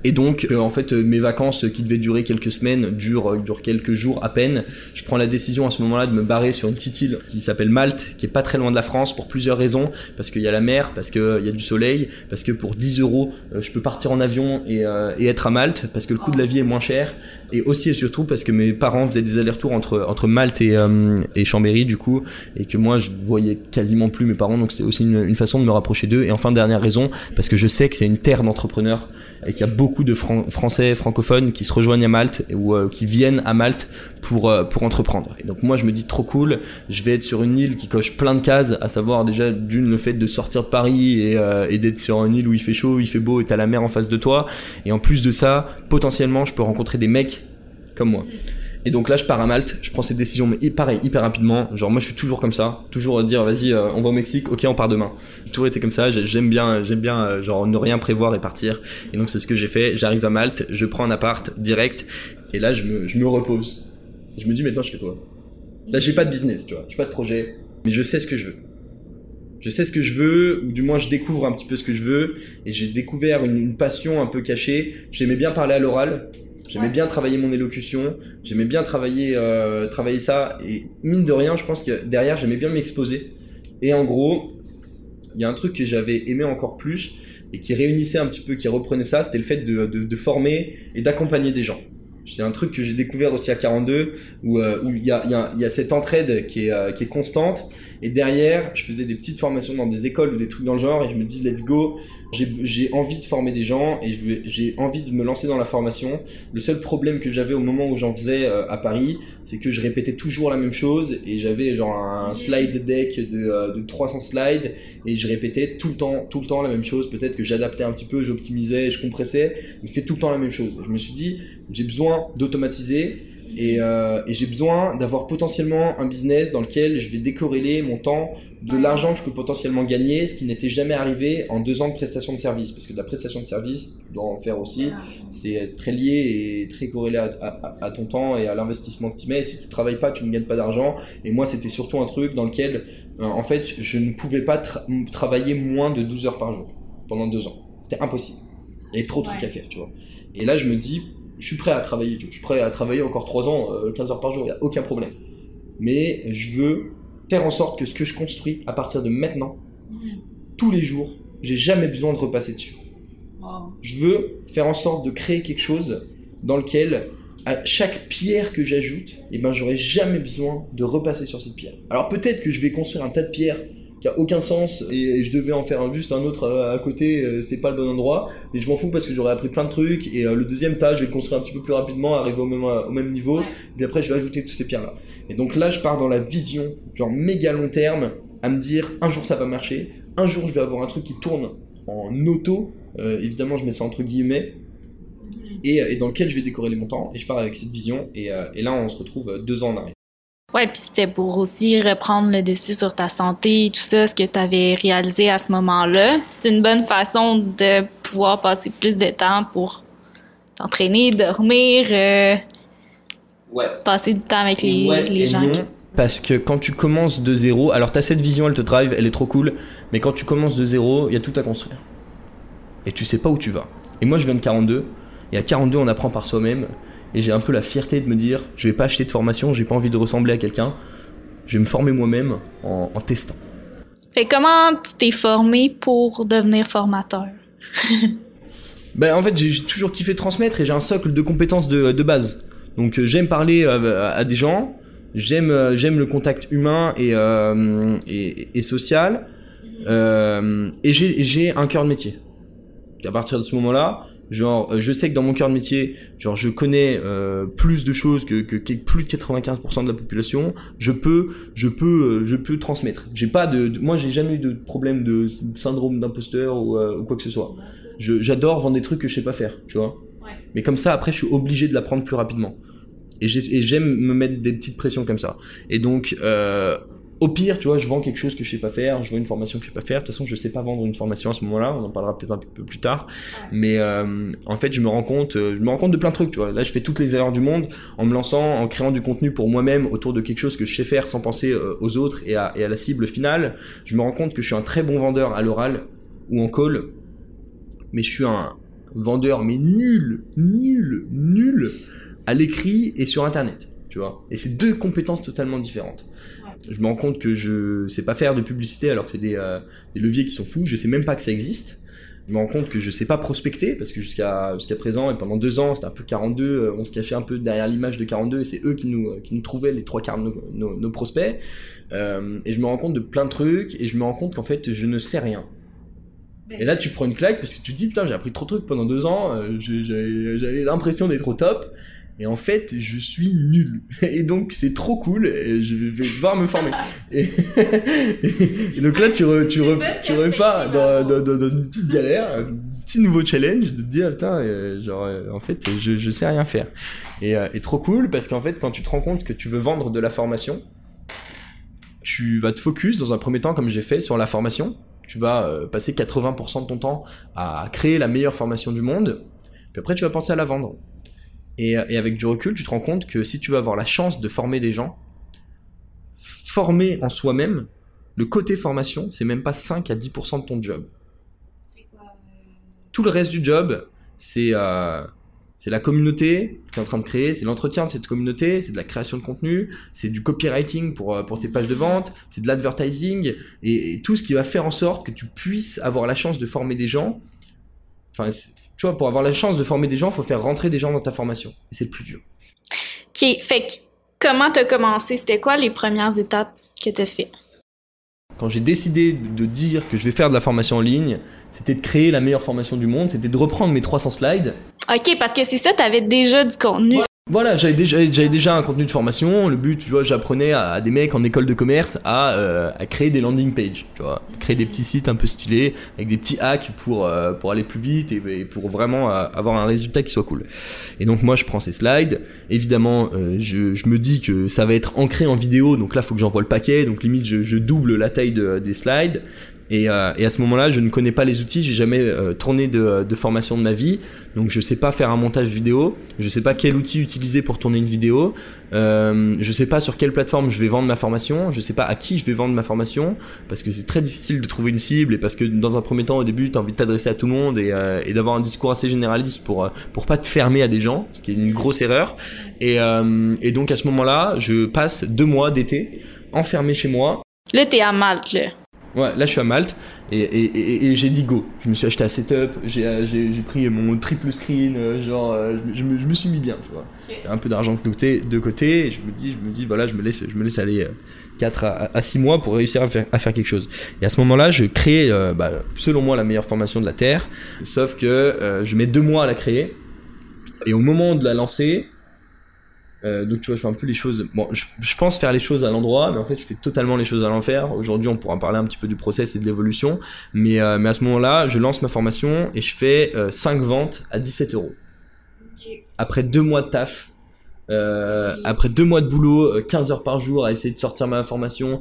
Speaker 2: et donc, euh, en fait, mes vacances qui devaient durer quelques semaines durent, durent quelques jours à peine. Je prends la décision à ce moment-là de me barrer sur une petite île qui s'appelle Malte, qui est pas très loin de la France pour plusieurs raisons. Parce qu'il y a la mer, parce qu'il y a du soleil, parce que pour 10 euros, je peux partir en avion et, euh, être à Malte, parce que le coût de la vie est moins cher. Et aussi et surtout parce que mes parents faisaient des allers-retours entre, entre Malte et, euh, et Chambéry, du coup, et que moi, je voyais quasiment plus mes parents. Donc, c'est aussi une, une façon de me rapprocher d'eux. Et enfin, dernière raison, parce que je sais que c'est une terre d'entrepreneurs et qu'il y a beaucoup de fran Français francophones qui se rejoignent à Malte ou euh, qui viennent à Malte pour euh, pour entreprendre. Et donc moi je me dis trop cool, je vais être sur une île qui coche plein de cases, à savoir déjà d'une le fait de sortir de Paris euh, et d'être sur une île où il fait chaud, il fait beau et t'as la mer en face de toi. Et en plus de ça, potentiellement je peux rencontrer des mecs comme moi. Et donc là, je pars à Malte, je prends cette décision, mais pareil, hyper rapidement. Genre, moi, je suis toujours comme ça, toujours dire, vas-y, euh, on va au Mexique, ok, on part demain. Toujours été comme ça, j'aime bien, j'aime bien, euh, genre, ne rien prévoir et partir. Et donc, c'est ce que j'ai fait. J'arrive à Malte, je prends un appart direct, et là, je me, je me repose. Je me dis, maintenant, je fais quoi? Là, j'ai pas de business, tu vois, j'ai pas de projet, mais je sais ce que je veux. Je sais ce que je veux, ou du moins je découvre un petit peu ce que je veux, et j'ai découvert une passion un peu cachée. J'aimais bien parler à l'oral, J'aimais bien travailler mon élocution, j'aimais bien travailler, euh, travailler ça, et mine de rien, je pense que derrière, j'aimais bien m'exposer. Et en gros, il y a un truc que j'avais aimé encore plus, et qui réunissait un petit peu, qui reprenait ça, c'était le fait de, de, de former et d'accompagner des gens. C'est un truc que j'ai découvert aussi à 42, où euh, où il y a, y, a, y a cette entraide qui est, euh, qui est constante, et derrière, je faisais des petites formations dans des écoles ou des trucs dans le genre, et je me dis, let's go, j'ai envie de former des gens et j'ai envie de me lancer dans la formation. Le seul problème que j'avais au moment où j'en faisais euh, à Paris, c'est que je répétais toujours la même chose et j'avais genre un slide deck de, de 300 slides et je répétais tout le temps, tout le temps la même chose. Peut-être que j'adaptais un petit peu, j'optimisais, je compressais, mais c'est tout le temps la même chose. Je me suis dit, j'ai besoin d'automatiser et, euh, et j'ai besoin d'avoir potentiellement un business dans lequel je vais décorréler mon temps de l'argent que je peux potentiellement gagner, ce qui n'était jamais arrivé en deux ans de prestation de service. Parce que de la prestation de service, tu dois en faire aussi, c'est très lié et très corrélé à, à, à ton temps et à l'investissement que tu mets. Et si tu travailles pas, tu ne gagnes pas d'argent. Et moi, c'était surtout un truc dans lequel, euh, en fait, je ne pouvais pas tra travailler moins de 12 heures par jour pendant deux ans. C'était impossible. Il y avait trop de trucs à faire, tu vois. Et là, je me dis, je suis prêt à travailler, je suis prêt à travailler encore 3 ans, 15 heures par jour, il n'y a aucun problème. Mais je veux faire en sorte que ce que je construis à partir de maintenant, tous les jours, j'ai jamais besoin de repasser dessus. Je veux faire en sorte de créer quelque chose dans lequel à chaque pierre que j'ajoute, eh ben j'aurai jamais besoin de repasser sur cette pierre. Alors peut-être que je vais construire un tas de pierres qui a aucun sens et je devais en faire juste un autre à côté, euh, c'était pas le bon endroit, mais je m'en fous parce que j'aurais appris plein de trucs et euh, le deuxième tas, je vais le construire un petit peu plus rapidement, arriver au même, au même niveau, et puis après je vais ajouter toutes ces pierres là. Et donc là, je pars dans la vision, genre méga long terme, à me dire un jour ça va marcher, un jour je vais avoir un truc qui tourne en auto, euh, évidemment je mets ça entre guillemets, et, et, dans lequel je vais décorer les montants, et je pars avec cette vision, et, et là on se retrouve deux ans en arrière.
Speaker 1: Ouais, puis c'était pour aussi reprendre le dessus sur ta santé, tout ça, ce que tu avais réalisé à ce moment-là. C'est une bonne façon de pouvoir passer plus de temps pour t'entraîner, dormir, euh,
Speaker 2: ouais.
Speaker 1: passer du temps avec les,
Speaker 2: ouais
Speaker 1: les gens.
Speaker 2: Non, parce que quand tu commences de zéro, alors t'as cette vision, elle te drive, elle est trop cool, mais quand tu commences de zéro, il y a tout à construire. Et tu sais pas où tu vas. Et moi je viens de 42, et à 42 on apprend par soi-même, et j'ai un peu la fierté de me dire je vais pas acheter de formation, j'ai pas envie de ressembler à quelqu'un, je vais me former moi-même en, en, testant.
Speaker 1: Fait comment tu t'es formé pour devenir formateur? [laughs]
Speaker 2: Ben en fait j'ai toujours kiffé transmettre et j'ai un socle de compétences de, de base. Donc euh, j'aime parler à, à, des gens, j'aime euh, j'aime le contact humain et euh, et, et, social euh, et j'ai un cœur de métier. À partir de ce moment-là, genre je sais que dans mon cœur de métier genre je connais euh, plus de choses que, que, que, plus de 95% de la population je peux je peux euh, je peux transmettre. J'ai pas de, de moi j'ai jamais eu de problème de syndrome d'imposteur ou, euh, ou, quoi que ce soit. J'adore vendre des trucs que je sais pas faire tu vois.
Speaker 1: Ouais.
Speaker 2: mais comme ça après je suis obligé de l'apprendre plus rapidement. Et j'aime me mettre des petites pressions comme ça. Et donc euh, au pire, tu vois, je vends quelque chose que je sais pas faire, je vends une formation que je sais pas faire. De toute façon, je sais pas vendre une formation à ce moment-là. On en parlera peut-être un peu plus tard. Mais euh, en fait, je me rends compte, je me rends compte de plein de trucs. Tu vois, là, je fais toutes les erreurs du monde en me lançant, en créant du contenu pour moi-même autour de quelque chose que je sais faire sans penser euh, aux autres et à, et à la cible finale. Je me rends compte que je suis un très bon vendeur à l'oral ou en call, mais je suis un vendeur mais nul, nul, nul à l'écrit et sur Internet. Tu vois, et c'est deux compétences totalement différentes je me rends compte que je sais pas faire de publicité alors que c'est des, euh, des, leviers qui sont fous. Je sais même pas que ça existe. Je me rends compte que je sais pas prospecter parce que jusqu'à jusqu'à présent et pendant deux ans c'était un peu 42, euh, on se cachait un peu derrière l'image de 42 et c'est eux qui nous qui nous trouvaient les trois quarts de nos, nos, nos prospects. Euh, et je me rends compte de plein de trucs et je me rends compte qu'en fait je ne sais rien. Et là, tu prends une claque parce que tu te dis, putain, j'ai appris trop de trucs pendant deux ans, euh, j'avais l'impression d'être au top. Et en fait, je suis nul. Et donc, c'est trop cool. Et je vais devoir me former. Et, et donc là, tu, re, tu, re, tu repars dans, dans, dans, une petite galère, un petit nouveau challenge de te dire, putain, euh, genre, euh, en fait, je, je sais rien faire. Et, euh, et trop cool parce qu'en fait, quand tu te rends compte que tu veux vendre de la formation, tu vas te focus dans un premier temps, comme j'ai fait, sur la formation. Tu vas passer 80% de ton temps à créer la meilleure formation du monde. Puis après, tu vas penser à la vendre. Et, et, avec du recul, tu te rends compte que si tu veux avoir la chance de former des gens, former en soi-même, le côté formation, c'est même pas 5 à 10% de ton job.
Speaker 1: Quoi, euh...
Speaker 2: Tout le reste du job, c'est euh, la communauté que tu es en train de créer, c'est l'entretien de cette communauté, c'est de la création de contenu, c'est du copywriting pour, pour tes pages de vente, c'est de l'advertising, et, et, tout ce qui va faire en sorte que tu puisses avoir la chance de former des gens. Enfin, tu vois, pour avoir la chance de former des gens, il faut faire rentrer des gens dans ta formation. Et c'est le plus dur.
Speaker 1: OK. Fait que, comment t'as commencé? C'était quoi les premières étapes que t'as fait?
Speaker 2: Quand j'ai décidé de dire que je vais faire de la formation en ligne, c'était de créer la meilleure formation du monde, c'était de reprendre mes 300 slides.
Speaker 1: OK, parce que c'est ça, t'avais déjà du contenu.
Speaker 2: Ouais. Voilà, j'avais déjà, déjà un contenu de formation. Le but, tu vois, j'apprenais à, des mecs en école de commerce à, euh, à, créer des landing pages, tu vois, créer des petits sites un peu stylés avec des petits hacks pour euh, pour aller plus vite et, pour vraiment euh, avoir un résultat qui soit cool. Et donc moi, je prends ces slides. Évidemment, je, me dis que ça va être ancré en vidéo, donc là, faut que j'envoie le paquet. Donc limite, je, double la taille de, des slides. Et, euh, et, à ce moment-là, je ne connais pas les outils, j'ai jamais euh, tourné de, de, formation de ma vie, donc je sais pas faire un montage vidéo, je sais pas quel outil utiliser pour tourner une vidéo, euh, je sais pas sur quelle plateforme je vais vendre ma formation, je sais pas à qui je vais vendre ma formation, parce que c'est très difficile de trouver une cible et parce que dans un premier temps, au début, tu as envie de t'adresser à tout le monde et, euh, et d'avoir un discours assez généraliste pour pour pas te fermer à des gens, ce qui est une grosse erreur. Et, et donc à ce moment-là, je passe deux mois d'été enfermé chez moi.
Speaker 1: T'es à Malte.
Speaker 2: Ouais, là je suis à Malte et, et, et, j'ai dit go. Je me suis acheté un setup, j'ai pris mon triple screen, euh, genre euh, je, me, je, me, suis mis bien, tu vois. Un peu d'argent de côté, de côté et je me dis, je me dis voilà, je me laisse, je me laisse aller 4 euh, à, 6 mois pour réussir à faire, à faire quelque chose. Et à ce moment-là, je crée, bah, selon moi, la meilleure formation de la Terre, sauf que je mets deux mois à la créer et au moment de la lancer, euh, donc tu vois, je fais un peu les choses. Bon, je, pense faire les choses à l'endroit, mais en fait, je fais totalement les choses à l'enfer. Aujourd'hui, on pourra parler un petit peu du process et de l'évolution, mais euh, mais à ce moment-là, je lance ma formation et je fais 5 euh, ventes à 17 euros. Après deux mois de taf, euh, après deux mois de boulot, 15 heures par jour à essayer de sortir ma formation.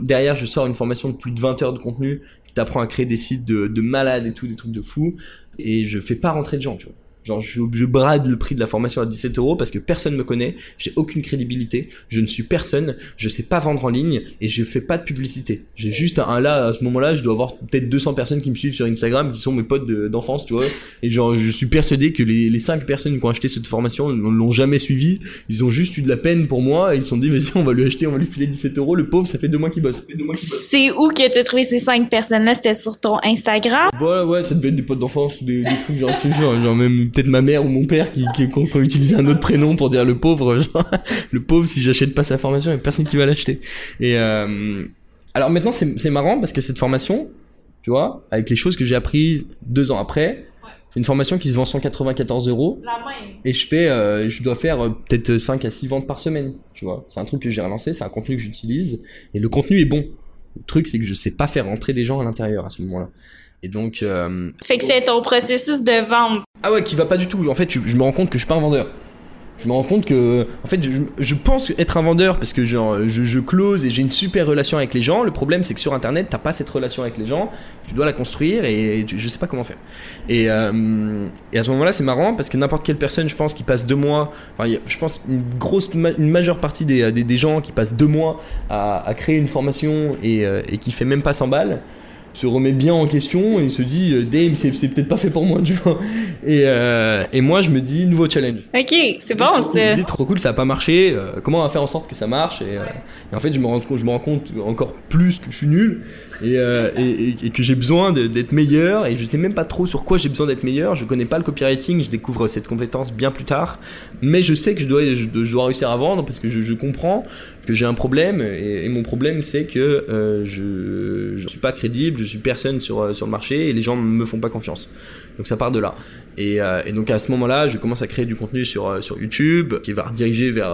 Speaker 2: derrière, je sors une formation de plus de 20 heures de contenu qui t'apprend à créer des sites de, de malades et tout, des trucs de fou. Et je fais pas rentrer de gens, tu vois. Genre, je, je, brade le prix de la formation à 17 euros parce que personne me connaît, j'ai aucune crédibilité, je ne suis personne, je sais pas vendre en ligne et je fais pas de publicité. J'ai juste un, là, à ce moment-là, je dois avoir peut-être 200 personnes qui me suivent sur Instagram qui sont mes potes d'enfance, tu vois. Et genre, je suis persuadé que les, les 5 personnes qui ont acheté cette formation ne l'ont jamais suivi. Ils ont juste eu de la peine pour moi et ils se sont dit, vas-y, on va lui acheter, on va lui filer 17 euros. Le pauvre, ça fait deux mois qu'il bosse.
Speaker 1: C'est où que tu as trouvé ces 5 personnes-là? C'était sur ton Instagram?
Speaker 2: Voilà, ouais, ça devait être des potes d'enfance, des, des trucs genre, genre, genre même peut-être ma mère ou mon père qui, qui, qui, utilisé un autre prénom pour dire le pauvre. Genre, [laughs] le pauvre, si j'achète pas sa formation, il y a personne qui va l'acheter. Et euh, alors maintenant, c'est marrant parce que cette formation, tu vois, avec les choses que j'ai apprises deux ans après, c'est une formation qui se vend 194 euros. Et je fais, euh, je dois faire euh, peut-être 5 à 6 ventes par semaine. Tu vois, c'est un truc que j'ai relancé, c'est un contenu que j'utilise. Et le contenu est bon. Le truc, c'est que je sais pas faire rentrer des gens à l'intérieur à ce moment-là. Et donc. Euh,
Speaker 1: fait que c'est ton processus de vente.
Speaker 2: Ah ouais, qui va pas du tout. En fait, je, me rends compte que je suis pas un vendeur. Je me rends compte que, en fait, je, pense être un vendeur parce que genre, je, je close et j'ai une super relation avec les gens. Le problème, c'est que sur Internet, t'as pas cette relation avec les gens. Tu dois la construire et je sais pas comment faire. Et, euh, et à ce moment-là, c'est marrant parce que n'importe quelle personne, je pense, qui passe deux mois, enfin, je pense une grosse, une majeure partie des, des, gens qui passent deux mois à, à créer une formation et, euh, et qui fait même pas 100 balles se remet bien en question et se dit euh, Dame c'est, c'est peut-être pas fait pour moi [laughs] tu vois. Et, euh, et moi je me dis nouveau challenge.
Speaker 1: Ok c'est bon
Speaker 2: c'est trop cool ça a pas marché euh, comment on va faire en sorte que ça marche et, et, en fait je me rends je me rends compte encore plus que je suis nul et, et, et, que j'ai besoin d'être meilleur et je sais même pas trop sur quoi j'ai besoin d'être meilleur je connais pas le copywriting je découvre cette compétence bien plus tard mais je sais que je dois je, dois réussir à vendre parce que je, je comprends que j'ai un problème et, mon problème c'est que je je suis pas crédible je suis personne sur, euh, sur le marché et les gens me font pas confiance. Donc ça part de là. Et, euh, et donc à ce moment-là, je commence à créer du contenu sur, euh, sur YouTube qui va rediriger vers,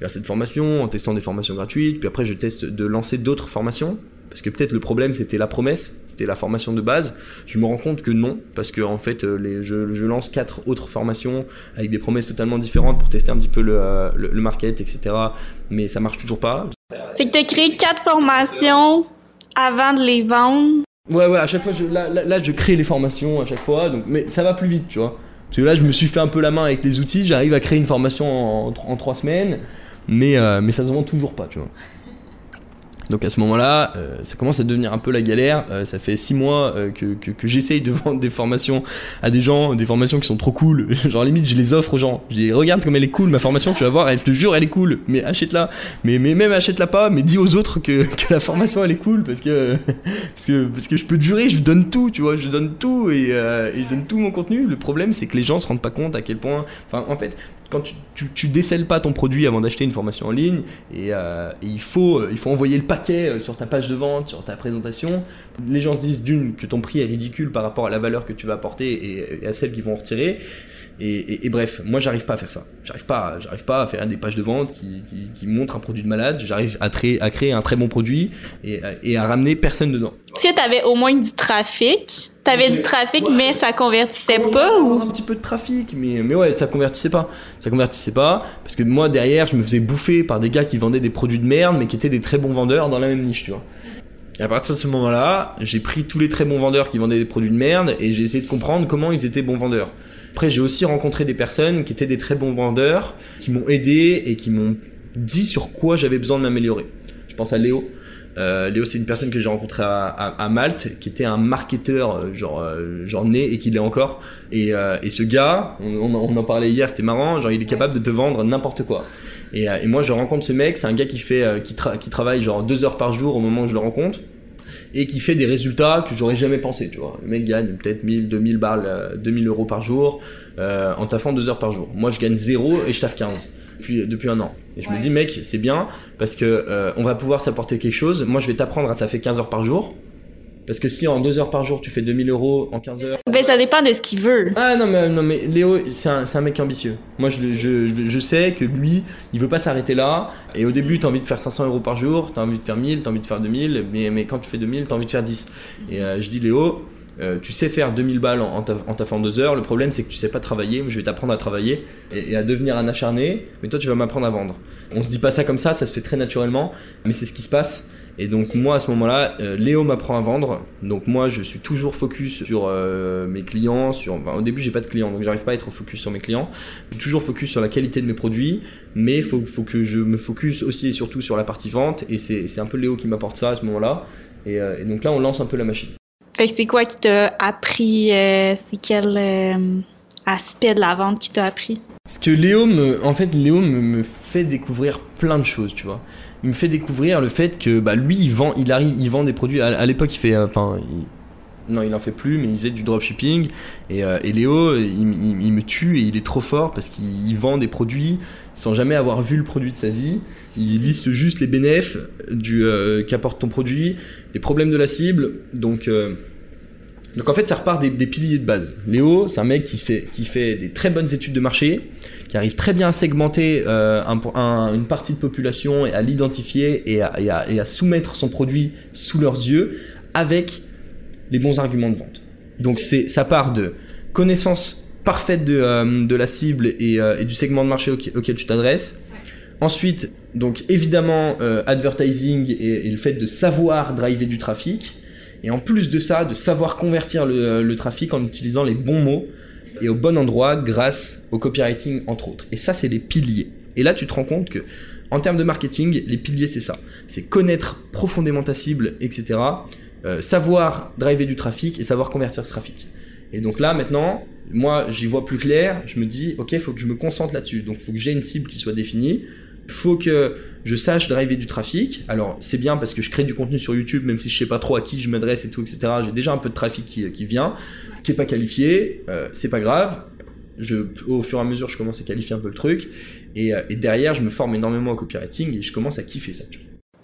Speaker 2: vers cette formation en testant des formations gratuites. Puis après, je teste de lancer d'autres formations parce que peut-être le problème c'était la promesse, c'était la formation de base. Je me rends compte que non, parce que en fait les, je, je, lance quatre autres formations avec des promesses totalement différentes pour tester un petit peu le, le, le market, etc. Mais ça marche toujours pas.
Speaker 1: Fait que t'as créé quatre formations avant de les vendre.
Speaker 2: Ouais, ouais, à chaque fois, je, là, là, je crée les formations à chaque fois, donc, mais ça va plus vite, tu vois. Parce que là, je me suis fait un peu la main avec les outils, j'arrive à créer une formation en, en, trois semaines, mais, euh, mais ça se vend toujours pas, tu vois. Donc à ce moment-là, euh, ça commence à devenir un peu la galère. Euh, ça fait six mois euh, que, que, j'essaye de [laughs] vendre des formations à des gens, des formations qui sont trop cool. [laughs] Genre limite, je les offre aux gens. Je dis regarde comme elle est cool ma formation, tu vas voir, elle, je te jure elle est cool. Mais achète-la. Mais, mais même achète-la pas, mais dis aux autres que, que la formation elle est cool parce que [laughs] parce que parce que je peux te jurer, je donne tout, tu vois, je donne tout et, et je donne tout mon contenu. Le problème c'est que les gens se rendent pas compte à quel point. Enfin en fait, quand tu, tu, décèles pas ton produit avant d'acheter une formation en ligne et, et il faut il faut envoyer le paquet euh, sur ta page de vente, sur ta présentation, les gens se disent d'une que ton prix est ridicule par rapport à la valeur que tu vas apporter et, à celle qu'ils vont retirer. Et, bref, moi j'arrive pas à faire ça. J'arrive pas, j'arrive pas à faire des pages de vente qui, qui, montrent un produit de malade. J'arrive à, à, créer un très bon produit et, et à ramener personne dedans.
Speaker 1: Si t'avais au moins du trafic, t'avais du trafic mais ça convertissait pas ou?
Speaker 2: un petit peu de trafic, mais mais ouais, ça convertissait pas. Ça convertissait pas parce que moi derrière, je me faisais bouffer par des gars qui vendaient des produits de merde mais qui étaient des très bons vendeurs dans la même niche, tu vois. Et à partir de ce moment-là, j'ai pris tous les très bons vendeurs qui vendaient des produits de merde et j'ai essayé de comprendre comment ils étaient bons vendeurs. Après, j'ai aussi rencontré des personnes qui étaient des très bons vendeurs, qui m'ont aidé et qui m'ont dit sur quoi j'avais besoin de m'améliorer. Je pense à Léo. Euh, Léo, c'est une personne que j'ai rencontrée à, Malte, qui était un marketeur euh, genre euh, genre né et qui l'est encore. Et, euh, et ce gars, on, on, en parlait hier, c'était marrant. Genre, il est capable de te vendre n'importe quoi. Et, et, moi, je rencontre ce mec. C'est un gars qui fait qui, qui travaille genre deux heures par jour au moment où je le rencontre et qui fait des résultats que j'aurais jamais pensé, tu vois. Le mec gagne peut-être 1000, 2000 balles, 2000 euros par jour, euh, en taffant deux heures par jour. Moi, je gagne zéro et je taffe 15 depuis, depuis un an. Et je me dis, mec, c'est bien parce que euh, on va pouvoir s'apporter quelque chose. Moi, je vais t'apprendre à taffer 15 heures par jour. Parce que si en 2 heures par jour tu fais 2000 euros en 15 heures.
Speaker 1: Ben ça dépend de ce qu'il veut.
Speaker 2: Ah non mais, non, mais Léo, c'est un, un, mec ambitieux. Moi je, je, je, sais que lui, il veut pas s'arrêter là. Et au début, t'as envie de faire 500 euros par jour, t'as envie de faire 1000, t'as envie de faire 2000. Mais, mais quand tu fais 2000, t'as envie de faire 10. Et euh, je dis Léo, euh, tu sais faire 2000 balles en, en, taffant 2 heures. Le problème, c'est que tu sais pas travailler. Je vais t'apprendre à travailler et, et, à devenir un acharné. Mais toi, tu vas m'apprendre à vendre. On se dit pas ça comme ça, ça se fait très naturellement. Mais c'est ce qui se passe. Et donc moi à ce moment-là, euh, Léo m'apprend à vendre. Donc moi je suis toujours focus sur euh, mes clients. Sur, au début j'ai pas de clients, donc j'arrive pas à être focus sur mes clients. Je suis toujours focus sur la qualité de mes produits, mais il faut, faut que je me focus aussi et surtout sur la partie vente. Et c'est un peu Léo qui m'apporte ça à ce moment-là. Et, euh, et, donc là on lance un peu la machine.
Speaker 1: C'est quoi qui t'a appris C'est quel aspect de la vente qui t'a appris
Speaker 2: Ce que Léo me, en fait Léo me, fait découvrir plein de choses, tu vois il me fait découvrir le fait que bah, lui, il vend, il arrive, il vend des produits. À, l'époque, il fait, enfin, non, il en fait plus, mais il faisait du dropshipping. Et, euh, Léo, il, me tue et il est trop fort parce qu'il vend des produits sans jamais avoir vu le produit de sa vie. Il liste juste les bénéfices euh, qu'apporte ton produit, les problèmes de la cible. Donc euh, donc en fait, ça repart des, des piliers de base. Léo, c'est un mec qui fait, qui fait des très bonnes études de marché, qui arrive très bien à segmenter euh, un, une partie de population et à l'identifier et à, et, à, et à, soumettre son produit sous leurs yeux avec les bons arguments de vente. Donc c'est ça part de connaissance parfaite de, euh, de la cible et, euh, et, du segment de marché auquel, tu t'adresses. Ensuite, donc évidemment, advertising et, le fait de savoir driver du trafic. Et en plus de ça, de savoir convertir le, le trafic en utilisant les bons mots et au bon endroit grâce au copywriting entre autres. Et ça, c'est les piliers. Et là, tu te rends compte que en termes de marketing, les piliers, c'est ça. C'est connaître profondément ta cible, etc. Euh, savoir driver du trafic et savoir convertir ce trafic. Et donc là, maintenant, moi, j'y vois plus clair. Je me dis, ok, il faut que je me concentre là-dessus. Donc, il faut que j'ai une cible qui soit définie faut que je sache driver du trafic. Alors c'est bien parce que je crée du contenu sur YouTube, même si je sais pas trop à qui je m'adresse et tout, etc. J'ai déjà un peu de trafic qui, qui vient, qui est pas qualifié, euh, c'est pas grave. Je, au fur et à mesure, je commence à qualifier un peu le truc. Et, euh, et derrière, je me forme énormément au copywriting et je commence à kiffer ça.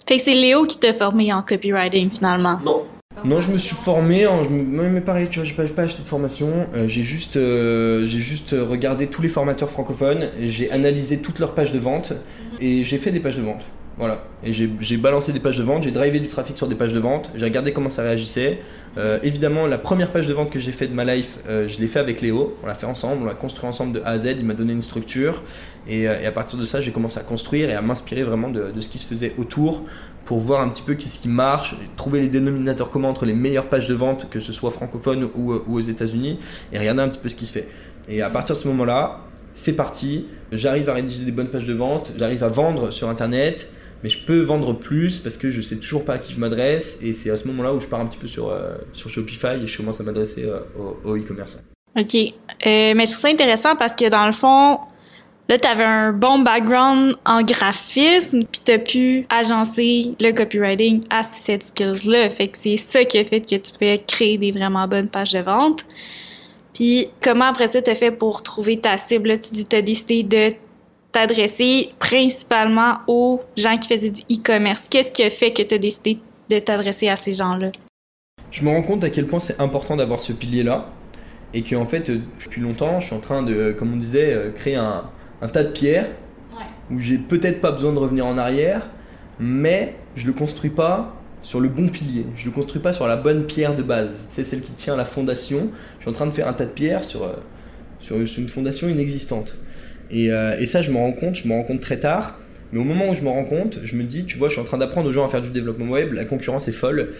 Speaker 1: Fait que c'est Léo qui t'a formé en copywriting finalement?
Speaker 2: Non. Non, je me suis formé, en, je, mais pareil, tu vois, j'ai pas, pas acheté de formation. Euh, j'ai juste, euh, j'ai juste regardé tous les formateurs francophones, j'ai analysé toutes leurs pages de vente et j'ai fait des pages de vente. Voilà. Et j'ai balancé des pages de vente, j'ai drivé du trafic sur des pages de vente, j'ai regardé comment ça réagissait. Euh, évidemment, la première page de vente que j'ai fait de ma life, euh, je l'ai fait avec Léo. On l'a fait ensemble, on l'a construit ensemble de A à Z. Il m'a donné une structure. Et, euh, à partir de ça, j'ai commencé à construire et à m'inspirer vraiment de, ce qui se faisait autour pour voir un petit peu qu'est-ce qui marche, trouver les dénominateurs communs entre les meilleures pages de vente, que ce soit francophone ou aux États-Unis, et regarder un petit peu ce qui se fait. Et à partir de ce moment-là, c'est parti. J'arrive à rédiger des bonnes pages de vente, j'arrive à vendre sur Internet mais je peux vendre plus parce que je sais toujours pas à qui je m'adresse et c'est à ce moment-là où je pars un petit peu sur, euh, sur Shopify et je commence à m'adresser euh, au e-commerce.
Speaker 1: Ok, euh, mais je trouve ça intéressant parce que dans le fond, là, tu avais un bon background en graphisme puis tu as pu agencer le copywriting à cette skills-là. Fait que c'est ça qui a fait que tu peux créer des vraiment bonnes pages de vente. Puis comment après ça tu as fait pour trouver ta cible? tu dis tu as décidé de t'adresser principalement aux gens qui faisaient du e-commerce. Qu'est-ce qui a fait que tu as décidé de t'adresser à ces gens-là?
Speaker 2: Je me rends compte à quel point c'est important d'avoir ce pilier-là et que en fait, depuis longtemps, je suis en train de, comme on disait, euh, créer un, un tas de pierres ouais. où j'ai peut-être pas besoin de revenir en arrière, mais je le construis pas sur le bon pilier. Je le construis pas sur la bonne pierre de base. C'est celle qui tient la fondation. Je suis en train de faire un tas de pierres sur, euh, sur, une fondation inexistante. Et, euh, et, ça, je me rends compte, je me rends compte très tard, Mais au moment où je m'en rends compte, je me dis, tu vois, je suis en train d'apprendre aux gens à faire du développement web, la concurrence est folle.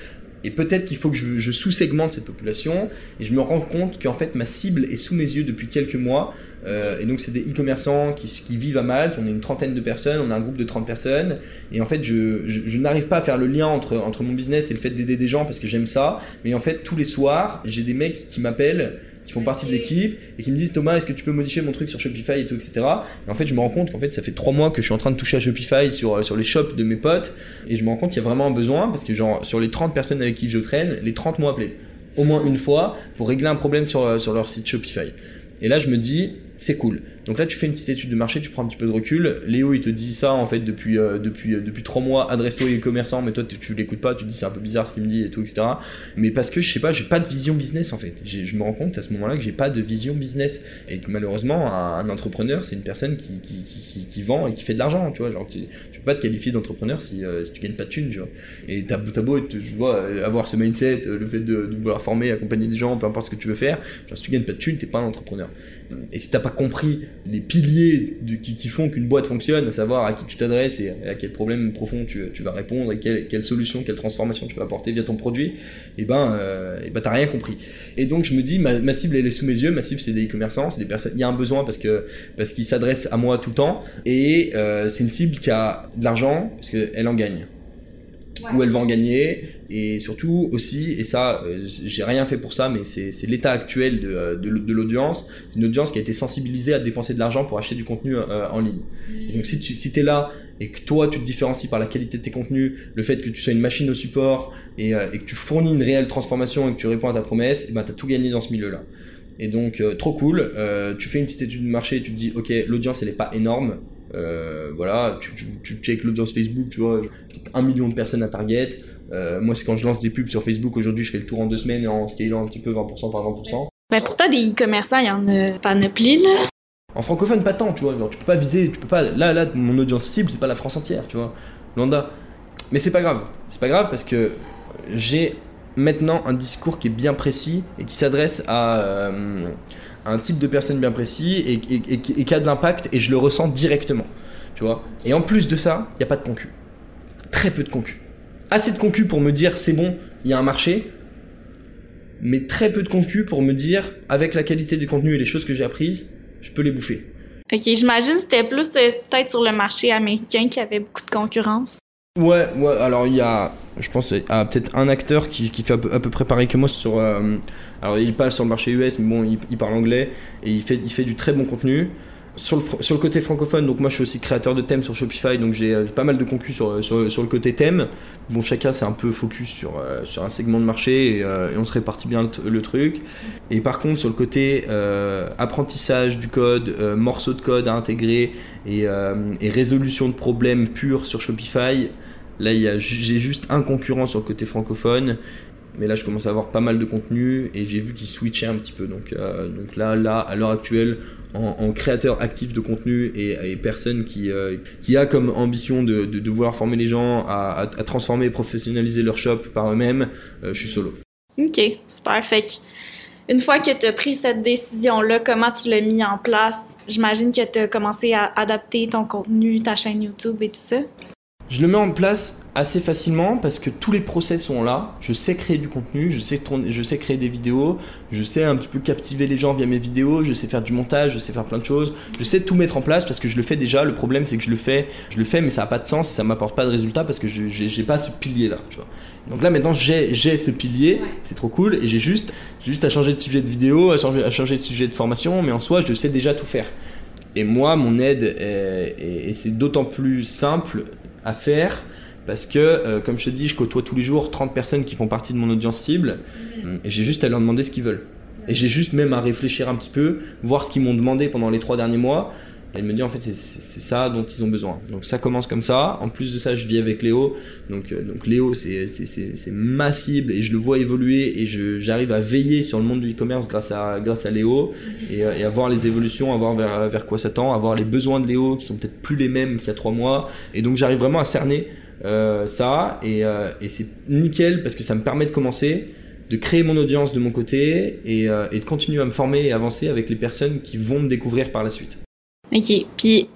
Speaker 2: Et peut-être qu'il faut que je, sous-segmente cette population. Et je me rends compte qu'en fait, ma cible est sous mes yeux depuis quelques mois. Euh, et donc, c'est des e-commerçants qui, qui, vivent à Malte. On est une trentaine de personnes. On a un groupe de 30 personnes. Et en fait, je, je, je n'arrive pas à faire le lien entre, entre mon business et le fait d'aider des gens parce que j'aime ça. Mais en fait, tous les soirs, j'ai des mecs qui m'appellent qui font partie de l'équipe et qui me disent Thomas est-ce que tu peux modifier mon truc sur Shopify et tout etc et en fait je me rends compte qu'en fait ça fait trois mois que je suis en train de toucher à Shopify sur, sur les shops de mes potes. Et je me rends compte qu'il y a vraiment un besoin parce que genre sur les 30 personnes avec qui je traîne les 30 m'ont appelé au moins une fois pour régler un problème sur, sur leur site Shopify. Et là je me dis c'est cool. Donc là, tu fais une petite étude de marché, tu prends un petit peu de recul. Léo, il te dit ça en fait depuis euh, depuis euh, depuis trois mois. Adresse-toi aux commerçants, mais toi tu, l'écoutes pas. Tu dis c'est un peu bizarre ce qu'il me dit et tout, etc. Mais parce que je sais pas, j'ai pas de vision business en fait. Je me rends compte à ce moment-là que j'ai pas de vision business et que malheureusement un, entrepreneur c'est une personne qui qui, qui, vend et qui fait de l'argent. Tu vois, genre tu, tu, peux pas te qualifier d'entrepreneur si, euh, si tu gagnes pas de thunes, tu vois. Et t'as beau, beau tu vois avoir ce mindset, le fait de, vouloir former, accompagner des gens, peu importe ce que tu veux faire. Genre si tu gagnes pas de thunes, t'es pas un entrepreneur. Et si pas compris les piliers qui, font qu'une boîte fonctionne, à savoir à qui tu t'adresses et à quel problème profond tu, vas répondre et quelle, solution, quelle transformation tu vas apporter via ton produit, et eh ben, euh, eh ben t'as rien compris. Et donc je me dis, ma, ma, cible elle est sous mes yeux, ma cible c'est des e-commerçants, c'est des personnes, il y a un besoin parce que parce qu'ils s'adressent à moi tout le temps et euh, c'est une cible qui a de l'argent parce qu'elle en gagne où elle va en gagner. Et surtout aussi et ça euh, j'ai rien fait pour ça mais c'est l'état actuel de, euh, de, de l'audience. Une audience qui a été sensibilisée à dépenser de l'argent pour acheter du contenu euh, en ligne. Et donc si tu si es là et que toi tu te différencies par la qualité de tes contenus le fait que tu sois une machine au support et, et que tu fournis une réelle transformation et que tu réponds à ta promesse et ben t'as tout gagné dans ce milieu là et donc trop cool. Tu fais une petite étude de marché et tu te dis ok l'audience elle est pas énorme euh, voilà, tu, tu, tu check l'audience Facebook, tu vois, peut-être un million de personnes à target. Euh, moi, c'est quand je lance des pubs sur Facebook, aujourd'hui, je fais le tour en deux semaines en scalant un petit peu 20% par 20%.
Speaker 1: Ben, pour toi, des e-commerçants, il y en a pas là.
Speaker 2: En francophone, pas tant, tu vois. Genre, tu peux pas viser, tu peux pas. Là, là, mon audience cible, c'est pas la France entière, tu vois. Lambda. Mais c'est pas grave. C'est pas grave parce que j'ai maintenant un discours qui est bien précis et qui s'adresse à. Euh, un type de personne bien précis et, qui a de l'impact et je le ressens directement. Tu vois Et en plus de ça, il n'y a pas de concu. Très peu de concu. Assez de concu pour me dire c'est bon, il y a un marché, mais très peu de concu pour me dire avec la qualité du contenu et les choses que j'ai apprises, je peux les bouffer.
Speaker 1: Ok, j'imagine c'était plus peut-être sur le marché américain qui avait beaucoup de concurrence.
Speaker 2: Ouais, ouais, alors il y a, je pense, peut-être un acteur qui, fait à peu, près pareil que moi sur. Euh, alors il passe sur le marché US, mais bon, il, parle anglais et il fait du très bon contenu. Sur le, sur le côté francophone, donc moi je suis aussi créateur de thèmes sur Shopify, donc j'ai pas mal de concus sur, le côté thème. Bon, chacun c'est un peu focus sur, euh, un segment de marché et, euh, on se répartit bien le, truc. Et par contre, sur le côté euh, apprentissage du code, morceaux de code à intégrer et, et résolution de problèmes purs sur Shopify, Là, j'ai juste un concurrent sur le côté francophone, mais là, je commence à avoir pas mal de contenu et j'ai vu qu'il switchait un petit peu. Donc, euh, donc là, là, à l'heure actuelle, en, créateur actif de contenu et, personne qui, euh, qui a comme ambition de, de, vouloir former les gens à, à, transformer et professionnaliser leur shop par eux-mêmes, euh, je suis solo.
Speaker 1: Ok, c'est parfait. Une fois que tu as pris cette décision-là, comment tu l'as mis en place? J'imagine que tu as commencé à adapter ton contenu, ta chaîne YouTube et tout ça.
Speaker 2: Je le mets en place assez facilement parce que tous les process sont là. Je sais créer du contenu, je sais, tourner, je sais créer des vidéos, je sais un petit peu captiver les gens via mes vidéos, je sais faire du montage, je sais faire plein de choses. Je sais tout mettre en place parce que je le fais déjà. Le problème c'est que je le fais, je le fais mais ça n'a pas de sens, ça m'apporte pas de résultat parce que je j'ai pas ce pilier là. Tu vois. Donc là maintenant j'ai ce pilier, c'est trop cool et j'ai juste, juste à changer de sujet de vidéo, à changer, à changer de sujet de formation, mais en soi je sais déjà tout faire. Et moi, mon aide, et c'est d'autant plus simple à faire parce que, euh, comme je te dis, je côtoie tous les jours 30 personnes qui font partie de mon audience cible et j'ai juste à leur demander ce qu'ils veulent. Et j'ai juste même à réfléchir un petit peu, voir ce qu'ils m'ont demandé pendant les trois derniers mois elle me dit en fait c'est ça dont ils ont besoin. Donc ça commence comme ça. En plus de ça, je vis avec Léo. Donc, euh, donc Léo, c'est ma cible et je le vois évoluer et j'arrive à veiller sur le monde du e-commerce grâce à, grâce à Léo et, euh, et, à voir les évolutions, à voir vers, vers quoi ça tend, à voir les besoins de Léo qui sont peut-être plus les mêmes qu'il y a trois mois. Et donc j'arrive vraiment à cerner euh, ça et, euh, et c'est nickel parce que ça me permet de commencer de créer mon audience de mon côté et, et de continuer à me former et avancer avec les personnes qui vont me découvrir par la suite.
Speaker 1: OK. Puis,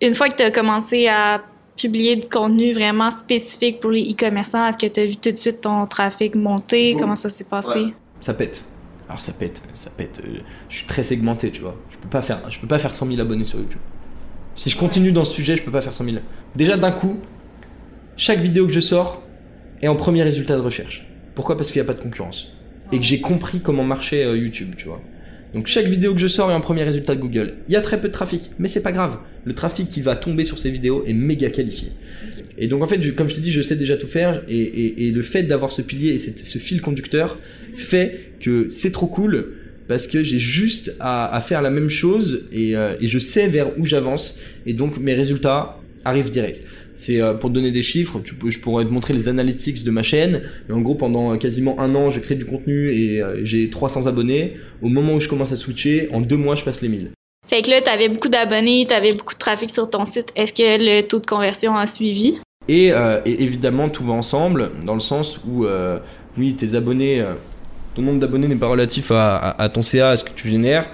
Speaker 1: une fois que tu as commencé à publié du contenu vraiment spécifique pour les e-commerçants? Est-ce que tu as vu tout de suite ton trafic monter? Comment ça s'est passé?
Speaker 2: Ça pète. Alors ça pète, ça pète. Je suis très segmenté, tu vois. Je peux pas faire, je peux pas faire 100 000 abonnés sur YouTube. Si je continue dans ce sujet, je peux pas faire 100 000. Déjà d'un coup, chaque vidéo que je sors est en premier résultat de recherche. Pourquoi? Parce qu'il n'y a pas de concurrence. Et que j'ai compris comment marchait euh, YouTube, tu vois. Donc chaque vidéo que je sors est en premier résultat de Google. Il y a très peu de trafic, mais c'est pas grave. Le trafic qui va tomber sur ces vidéos est méga qualifié. Et donc en fait, comme je te dis, je sais déjà tout faire et, le fait d'avoir ce pilier et ce fil conducteur fait que c'est trop cool parce que j'ai juste à, faire la même chose euh, et, je sais vers où j'avance et donc mes résultats arrivent direct. C'est euh, pour te donner des chiffres, tu peux, je pourrais te montrer les analytics de ma chaîne. Mais en gros, pendant quasiment un an, je crée du contenu et euh, j'ai 300 abonnés. Au moment où je commence à switcher, en deux mois, je passe les 1000.
Speaker 1: Fait que là, tu avais beaucoup d'abonnés, tu avais beaucoup de trafic sur ton site. Est-ce que le taux de conversion a suivi?
Speaker 2: Et, évidemment, tout va ensemble, dans le sens où, oui, tes abonnés, ton nombre d'abonnés n'est pas relatif à, ton CA, à ce que tu génères.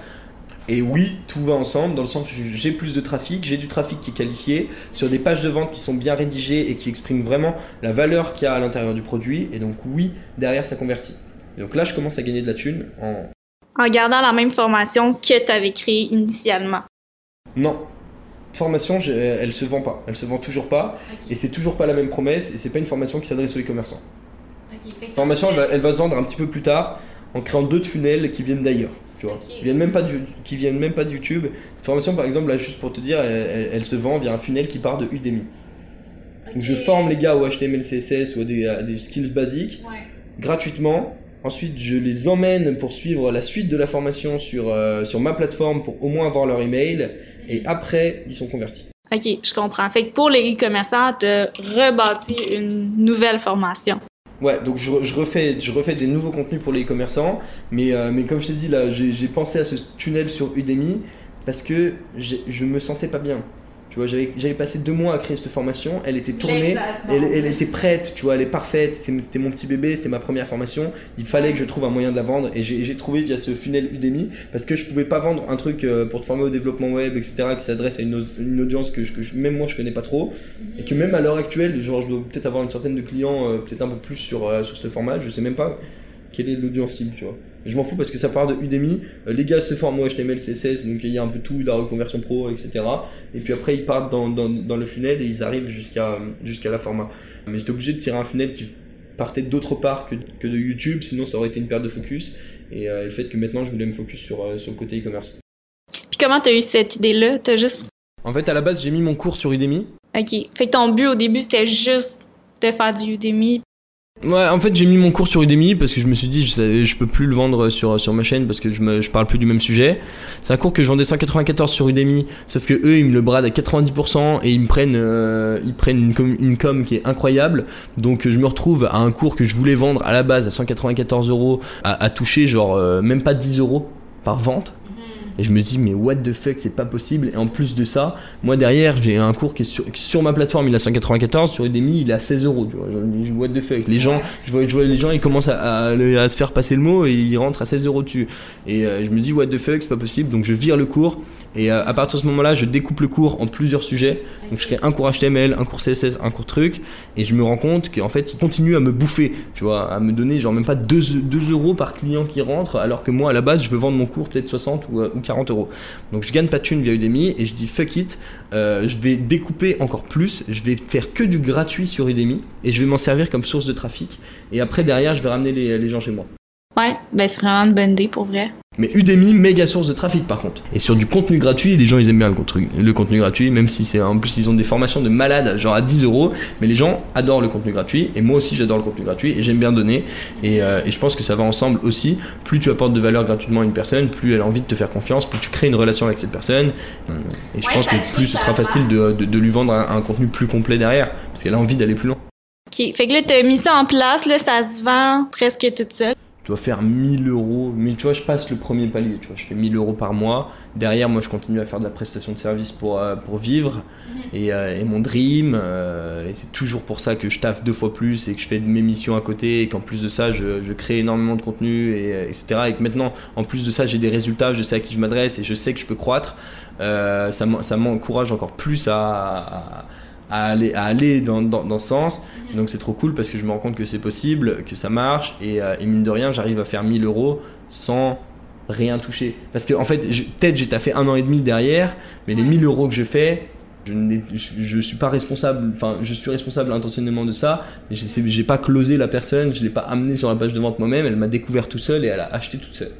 Speaker 2: Et oui, tout va ensemble, dans le sens où j'ai plus de trafic, j'ai du trafic qui est qualifié, sur des pages de vente qui sont bien rédigées et qui expriment vraiment la valeur qu'il y a à l'intérieur du produit. Et donc oui, derrière, ça convertit. Et donc là, je commence à gagner de la thune en...
Speaker 1: En gardant la même formation que tu avais créée initialement.
Speaker 2: Non. Formation, elle se vend pas. Elle se vend toujours pas. Et c'est toujours pas la même promesse. Et c'est pas une formation qui s'adresse aux e-commerçants. Cette formation, elle va, se vendre un petit peu plus tard en créant d'autres funnels qui viennent d'ailleurs. Tu vois, qui viennent même pas du, qui viennent même pas de YouTube. Cette formation, par exemple, là, juste pour te dire, elle, se vend via un funnel qui part de Udemy. Donc, je forme les gars au HTML, CSS ou à des, skills basiques gratuitement. Ensuite, je les emmène pour suivre la suite de la formation sur, euh, sur ma plateforme pour au moins avoir leur email. Et après, ils sont convertis.
Speaker 1: Ok, je comprends. Fait que pour les e-commerçants, tu rebâti une nouvelle formation.
Speaker 2: Ouais, donc je, refais, des nouveaux contenus pour les commerçants, mais, euh, mais comme je te dis, là, j'ai pensé à ce tunnel sur Udemy parce que je me sentais pas bien. Tu vois, j'avais passé deux mois à créer cette formation, elle était tournée, elle, elle, était prête, tu vois, elle est parfaite, c'était mon petit bébé, c'était ma première formation, il fallait que je trouve un moyen de la vendre et j'ai trouvé via ce funnel Udemy parce que je pouvais pas vendre un truc euh, pour te former au développement web, etc., qui s'adresse à une, une, audience que, que même moi je connais pas trop et que même à l'heure actuelle, genre je dois peut-être avoir une centaine de clients, euh, peut-être un peu plus sur, euh, sur ce format, je sais même pas quelle est l'audience cible, tu vois. Je m'en fous parce que ça part de Udemy. Euh, les gars se forment au HTML, CSS, donc il y a un peu tout, la reconversion pro, etc. Et puis après, ils partent dans, dans, dans le funnel et ils arrivent jusqu'à jusqu'à la format. Mais j'étais obligé de tirer un funnel qui partait d'autre part que, que, de YouTube, sinon ça aurait été une perte de focus. Et euh, le fait que maintenant, je voulais me focus sur, euh, sur le côté e-commerce.
Speaker 1: Puis comment t'as eu cette idée-là? T'as juste.
Speaker 2: En fait, à la base, j'ai mis mon cours sur Udemy.
Speaker 1: Ok. Fait que ton but au début, c'était juste de faire du Udemy
Speaker 2: Ouais, en fait, j'ai mis mon cours sur Udemy parce que je me suis dit, je, je peux plus le vendre sur, ma chaîne parce que je parle plus du même sujet. C'est un cours que je vendais 194 sur Udemy, sauf que eux, ils me le bradent à 90% et ils me prennent, euh, ils prennent une com, une com qui est incroyable. Donc, je me retrouve à un cours que je voulais vendre à la base à 194 euros à, toucher genre euh, même pas 10 euros par vente. Et je me dis, mais what the fuck, c'est pas possible. Et en plus de ça, moi derrière, j'ai un cours qui est sur, sur ma plateforme, il a 194, sur Udemy, il est à 16 euros. Tu vois, je what the fuck. Les gens, je vois, les gens, ils commencent à, se faire passer le mot et ils rentrent à 16 euros dessus. Et euh, je me dis, what the fuck, c'est pas possible. Donc je vire le cours. Et euh, à partir de ce moment-là, je découpe le cours en plusieurs sujets. Donc je crée un cours HTML, un cours CSS, un cours truc. Et je me rends compte qu'en fait, il continue à me bouffer. Tu vois, à me donner genre même pas 2, 2 euros par client qui rentre. Alors que moi, à la base, je veux vendre mon cours peut-être 60 ou, euh, ou 40 euros. Donc je gagne pas de thune via Udemy et je dis fuck it, euh, je vais découper encore plus, je vais faire que du gratuit sur Udemy et je vais m'en servir comme source de trafic. Et après derrière, je vais ramener les, les gens chez moi.
Speaker 1: Ouais, ben c'est vraiment une bonne idée pour vrai.
Speaker 2: Mais Udemy, méga source de trafic par contre. Et sur du contenu gratuit, les gens ils aiment bien le contenu, le contenu gratuit, même si c'est en plus ils ont des formations de malades, genre à 10 euros. Mais les gens adorent le contenu gratuit. Et moi aussi j'adore le contenu gratuit et j'aime bien donner. Et, euh, et, je pense que ça va ensemble aussi. Plus tu apportes de valeur gratuitement à une personne, plus elle a envie de te faire confiance, plus tu crées une relation avec cette personne. Et je pense que plus ce sera facile de, de, lui vendre un, un, contenu plus complet derrière. Parce qu'elle a envie d'aller plus loin.
Speaker 1: Ok, fait que là t'as mis ça en place, là ça se vend presque toute seule
Speaker 2: je dois faire 1000 euros. Mais tu vois, je passe le premier palier. Tu vois, je fais 1000 euros par mois. Derrière, moi, je continue à faire de la prestation de service pour, euh, pour vivre mhm. et, euh, et mon dream. Euh, et c'est toujours pour ça que je taffe deux fois plus et que je fais de mes missions à côté et qu'en plus de ça, je, je, crée énormément de contenu, et, etc. Et que maintenant, en plus de ça, j'ai des résultats, je sais à qui je m'adresse et je sais que je peux croître. ça m'encourage encore plus à à aller, à aller dans, dans, dans ce sens. Donc c'est trop cool parce que je me rends compte que c'est possible, que ça marche et, euh, et mine de rien, j'arrive à faire 1000 euros sans rien toucher. Parce que en fait, peut-être j'ai taffé un an et demi derrière, mais les 1000 euros que je fais, je, je, je suis pas responsable, enfin je suis responsable intentionnellement de ça, mais j'ai j'ai pas closé la personne, je l'ai pas amené sur la page de vente moi-même, elle m'a découvert tout seul et elle a acheté toute seule.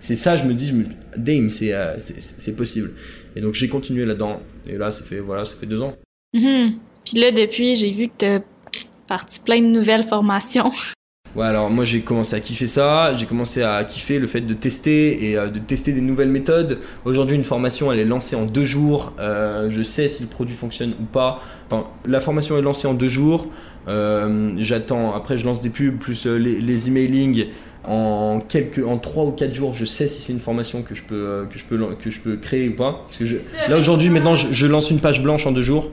Speaker 2: C'est ça, je me dis, je me, damn, c'est euh, c'est possible. Et donc j'ai continué là-dedans. Et là, ça fait voilà, ça fait deux ans.
Speaker 1: Mhm. Puis là, depuis, j'ai vu que t'as parti plein de nouvelles formations. [laughs]
Speaker 2: Ouais, alors moi j'ai commencé à kiffer ça, j'ai commencé à kiffer le fait de tester et euh, de tester des nouvelles méthodes. Aujourd'hui, une formation elle est lancée en deux jours. Euh, je sais si le produit fonctionne ou pas. Enfin, la formation est lancée en deux jours. Euh, J'attends, après je lance des pubs plus les, les emailing. En quelques, en trois ou quatre jours, je sais si c'est une formation que je peux, que je peux, que je peux créer ou pas. Parce que je, là aujourd'hui, maintenant, je, je lance une page blanche en deux jours.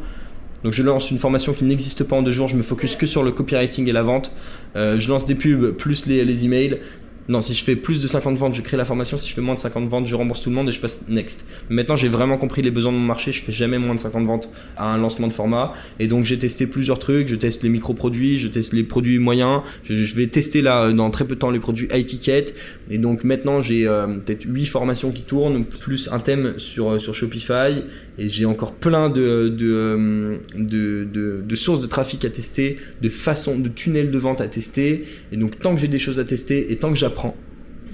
Speaker 2: Donc je lance une formation qui n'existe pas en deux jours, je me focus que sur le copywriting et la vente. Euh, je lance des pubs plus les, les emails. Non, si je fais plus de 50 ventes, je crée la formation. Si je fais moins de 50 ventes, je rembourse tout le monde et je passe next. Maintenant, j'ai vraiment compris les besoins de mon marché. Je fais jamais moins de 50 ventes à un lancement de format. Et donc, j'ai testé plusieurs trucs. Je teste les micro-produits, je teste les produits moyens. Je, vais tester là, dans très peu de temps, les produits high ticket. Et donc, maintenant, j'ai euh, peut-être 8 formations qui tournent, plus un thème sur, euh, sur Shopify. Et j'ai encore plein de, euh, de, de, de sources de trafic à tester, de façons, de tunnels de vente à tester. Et donc, tant que j'ai des choses à tester et tant que j'apprends,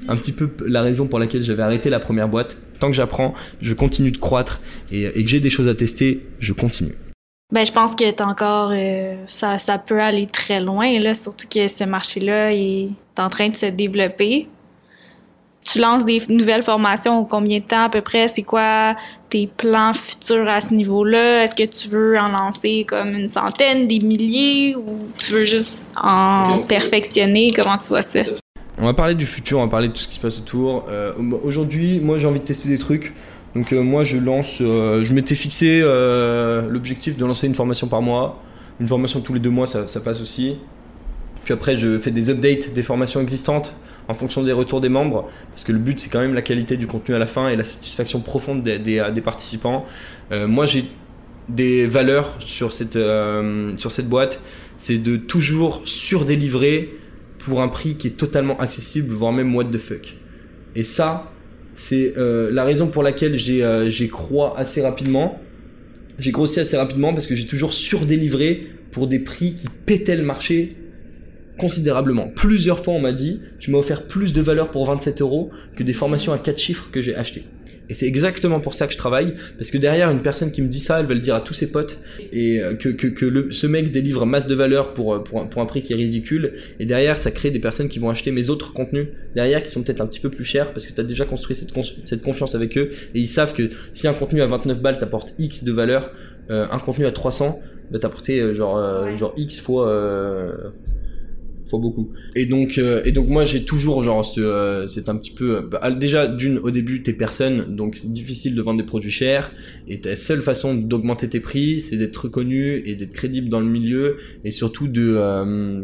Speaker 2: un petit peu la raison pour laquelle j'avais arrêté la première boîte, tant que j'apprends, je continue de croître et, et que j'ai des choses à tester, je continue.
Speaker 1: Ben, je pense que encore, euh, ça, ça peut aller très loin, là, surtout que ce marché-là est en train de se développer. Tu lances des nouvelles formations au combien de temps à peu près? C'est quoi tes plans futurs à ce niveau-là? Est-ce que tu veux en lancer comme une centaine, des milliers ou tu veux juste en perfectionner? Comment tu vois ça?
Speaker 2: On va parler du futur, on va parler de tout ce qui se passe autour. Euh, Aujourd'hui, moi j'ai envie de tester des trucs. Donc euh, moi je lance, euh, je m'étais fixé l'objectif de lancer une formation par mois. Une formation tous les deux mois, ça, passe aussi. Puis après, je fais des updates des formations existantes en fonction des retours des membres. Parce que le but, c'est quand même la qualité du contenu à la fin et la satisfaction profonde des, participants. Moi, j'ai des valeurs sur cette, sur cette boîte. C'est de toujours surdélivrer pour un prix qui est totalement accessible, voire même what the fuck. Et ça, c'est euh, la raison pour laquelle j'ai euh, crois assez rapidement. J'ai grossi assez rapidement parce que j'ai toujours surdélivré pour des prix qui pétaient le marché considérablement. Plusieurs fois, on m'a dit, tu m'as offert plus de valeur pour 27 euros que des formations à 4 chiffres que j'ai achetées. Et c'est exactement pour ça que je travaille, parce que derrière, une personne qui me dit ça, elle va le dire à tous ses potes, et euh, que, que, que le, ce mec délivre masse de valeur pour, euh, pour, un, pour un prix qui est ridicule, et derrière, ça crée des personnes qui vont acheter mes autres contenus, derrière, qui sont peut-être un petit peu plus chers, parce que tu as déjà construit cette, cette confiance avec eux, et ils savent que si un contenu à 29 balles t'apporte X de valeur, euh, un contenu à 300 va t'apporter euh, genre, euh, genre X fois... Beaucoup. Et donc, euh, et donc moi j'ai toujours genre ce, euh, c'est un petit peu, euh, bah, déjà d'une au début t'es personne, donc c'est difficile de vendre des produits chers. Et ta seule façon d'augmenter tes prix, c'est d'être reconnu et d'être crédible dans le milieu, et surtout de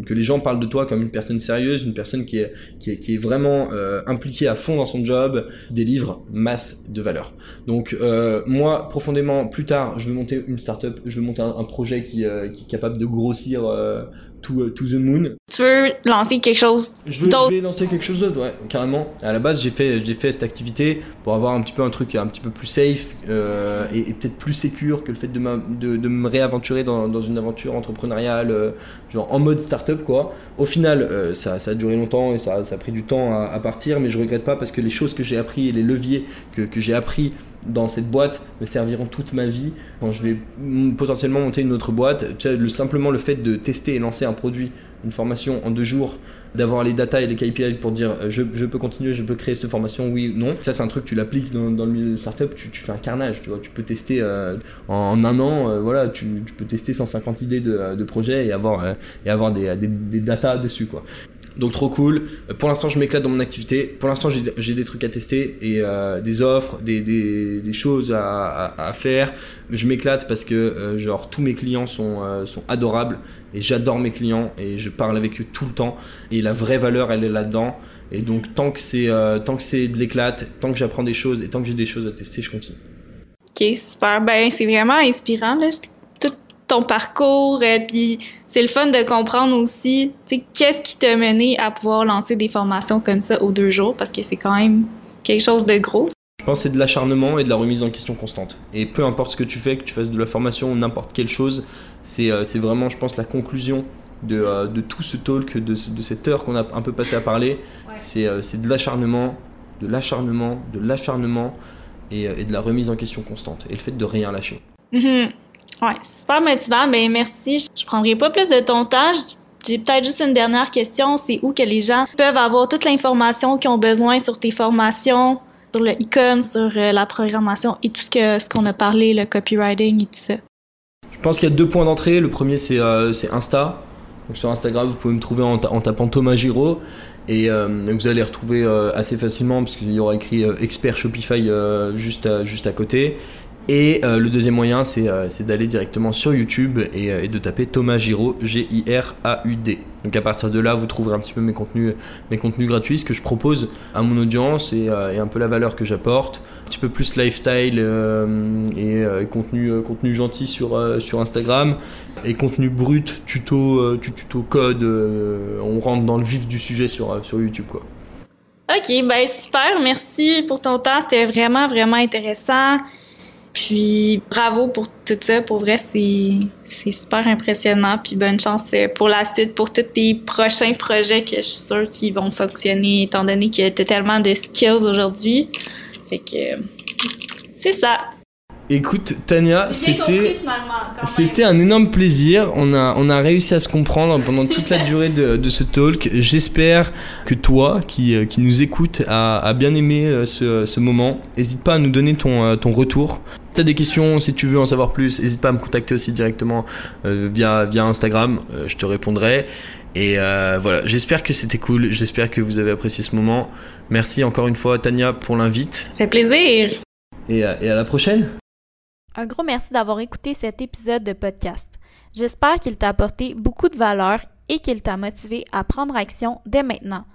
Speaker 2: que les gens parlent de toi comme une personne sérieuse, une personne qui est qui est, qui est vraiment impliquée à fond dans son job, délivre masse de valeur. Donc moi profondément plus tard, je veux monter une startup, je veux monter un, projet qui, qui est capable de grossir. Euh, to, to the moon.
Speaker 1: Tu veux lancer quelque chose
Speaker 2: Je, veux,
Speaker 1: D'autres-
Speaker 2: je vais lancer quelque chose d'autre, ouais, carrément. À la base, j'ai fait, j'ai fait cette activité pour avoir un petit peu un truc un petit peu plus safe euh, et, et peut-être plus sécure que le fait de, m'a- de, de me réaventurer dans, dans une aventure entrepreneuriale, euh, genre en mode startup, quoi. Au final, euh, ça, a duré longtemps et ça, a pris du temps à, partir, mais je regrette pas parce que les choses que j'ai appris et les leviers que, j'ai appris dans cette boîte me serviront toute ma vie quand je vais potentiellement monter une autre boîte. Tu simplement le fait de tester et lancer un produit, une formation en deux jours, d'avoir les data et les KPI pour dire euh, je, peux continuer, je peux créer cette formation, oui ou non. Ça, c'est un truc, tu l'appliques dans, le milieu des startups, tu, fais un carnage, tu vois. Tu peux tester euh, en, un an, euh, voilà, tu, peux tester 150 idées de, de projets et avoir, et avoir des, des, des data dessus, quoi. Donc trop cool. Pour l'instant, je m'éclate dans mon activité. Pour l'instant, j'ai des trucs à tester et euh, des offres, des, des, choses à, faire. Je m'éclate parce que euh, genre tous mes clients sont euh, sont adorables et j'adore mes clients et je parle avec eux tout le temps. Et la vraie valeur, elle est là-dedans. Et donc tant que c'est tant que c'est de l'éclate, tant que j'apprends des choses et tant que j'ai des choses à tester, je continue.
Speaker 1: Ok, super. Ben, c'est vraiment inspirant, là. Ton parcours, euh, puis c'est le fun de comprendre aussi, tu sais, qu'est-ce qui t'a mené à pouvoir lancer des formations comme ça aux deux jours, parce que c'est quand même quelque chose de gros.
Speaker 2: Je pense que c'est de l'acharnement et de la remise en question constante. Et peu importe ce que tu fais, que tu fasses de la formation ou n'importe quelle chose, c'est euh, vraiment, je pense, la conclusion de, euh, de tout ce talk, de, de cette heure qu'on a un peu passé à parler. C'est euh, c'est de l'acharnement, de l'acharnement, de l'acharnement et, euh, et de la remise en question constante. Et le fait de rien lâcher.
Speaker 1: Mhm. Ouais, c'est super motivant. Ben merci. Je- prendrai pas plus de ton temps. J'ai peut-être juste une dernière question. C'est où que les gens peuvent avoir toute l'information qu'ils ont besoin sur tes formations, sur le e-com, sur euh, la programmation et tout ce que ce qu'on a parlé, le copywriting et tout ça?
Speaker 2: Je pense qu'il y a deux points d'entrée. Le premier, c'est euh, Insta. Donc sur Instagram, vous pouvez me trouver en, ta- en tapant Thomas Giraud. Et euh, vous allez retrouver assez facilement parce qu'il y aura écrit expert Shopify juste, juste à côté. Et euh, le deuxième moyen, c'est euh, c'est d'aller directement sur YouTube et, euh, de taper Thomas Giraud, G-I-R-A-U-D. Donc à partir de là, vous trouverez un petit peu mes contenus, mes contenus gratuits, ce que je propose à mon audience et, un peu la valeur que j'apporte. Un petit peu plus lifestyle et contenu, contenu gentil sur, sur Instagram et contenu brut, tuto, tu- tuto code. on rentre dans le vif du sujet sur, sur YouTube quoi.
Speaker 1: OK, ben super. Merci pour ton temps. C'était vraiment, vraiment intéressant. Puis bravo pour tout ça. Pour vrai, c'est c'est super impressionnant. Puis bonne chance euh, pour la suite, pour tous tes prochains projets que je suis sûre qu'ils vont fonctionner, étant donné que tu as tellement de skills aujourd'hui. Fait que c'est ça.
Speaker 2: Écoute, Tania, c'était. un énorme plaisir. On a, on a réussi à se comprendre pendant toute la durée de, de ce talk. J'espère que toi, qui, euh, qui nous écoutes, a, a bien aimé euh, ce, ce moment. N'hésite pas à nous donner ton, ton retour. T'as des questions, si tu veux en savoir plus, n'hésite pas à me contacter aussi directement euh, via, via Instagram. Euh, je te répondrai. Et euh, voilà, j'espère que c'était cool. J'espère que vous avez apprécié ce moment. Merci encore une fois, Tania, pour l'invite.
Speaker 1: Ça fait plaisir.
Speaker 2: Et, à- et à la prochaine.
Speaker 3: Un gros merci d'avoir écouté cet épisode de podcast. J'espère qu'il t'a apporté beaucoup de valeur et qu'il t'a motivé à prendre action dès maintenant.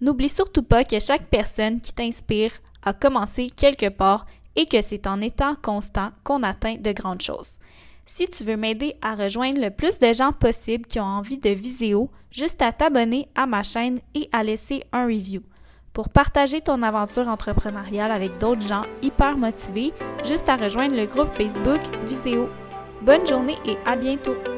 Speaker 3: N'oublie surtout pas que chaque personne qui t'inspire a commencé quelque part et que c'est en étant constant qu'on atteint de grandes choses. Si tu veux m'aider à rejoindre le plus de gens possible qui ont envie de Viséo, juste à t'abonner à ma chaîne et à laisser un review. Pour partager ton aventure entrepreneuriale avec d'autres gens hyper motivés, juste à rejoindre le groupe Facebook Viséo. Bonne journée et à bientôt!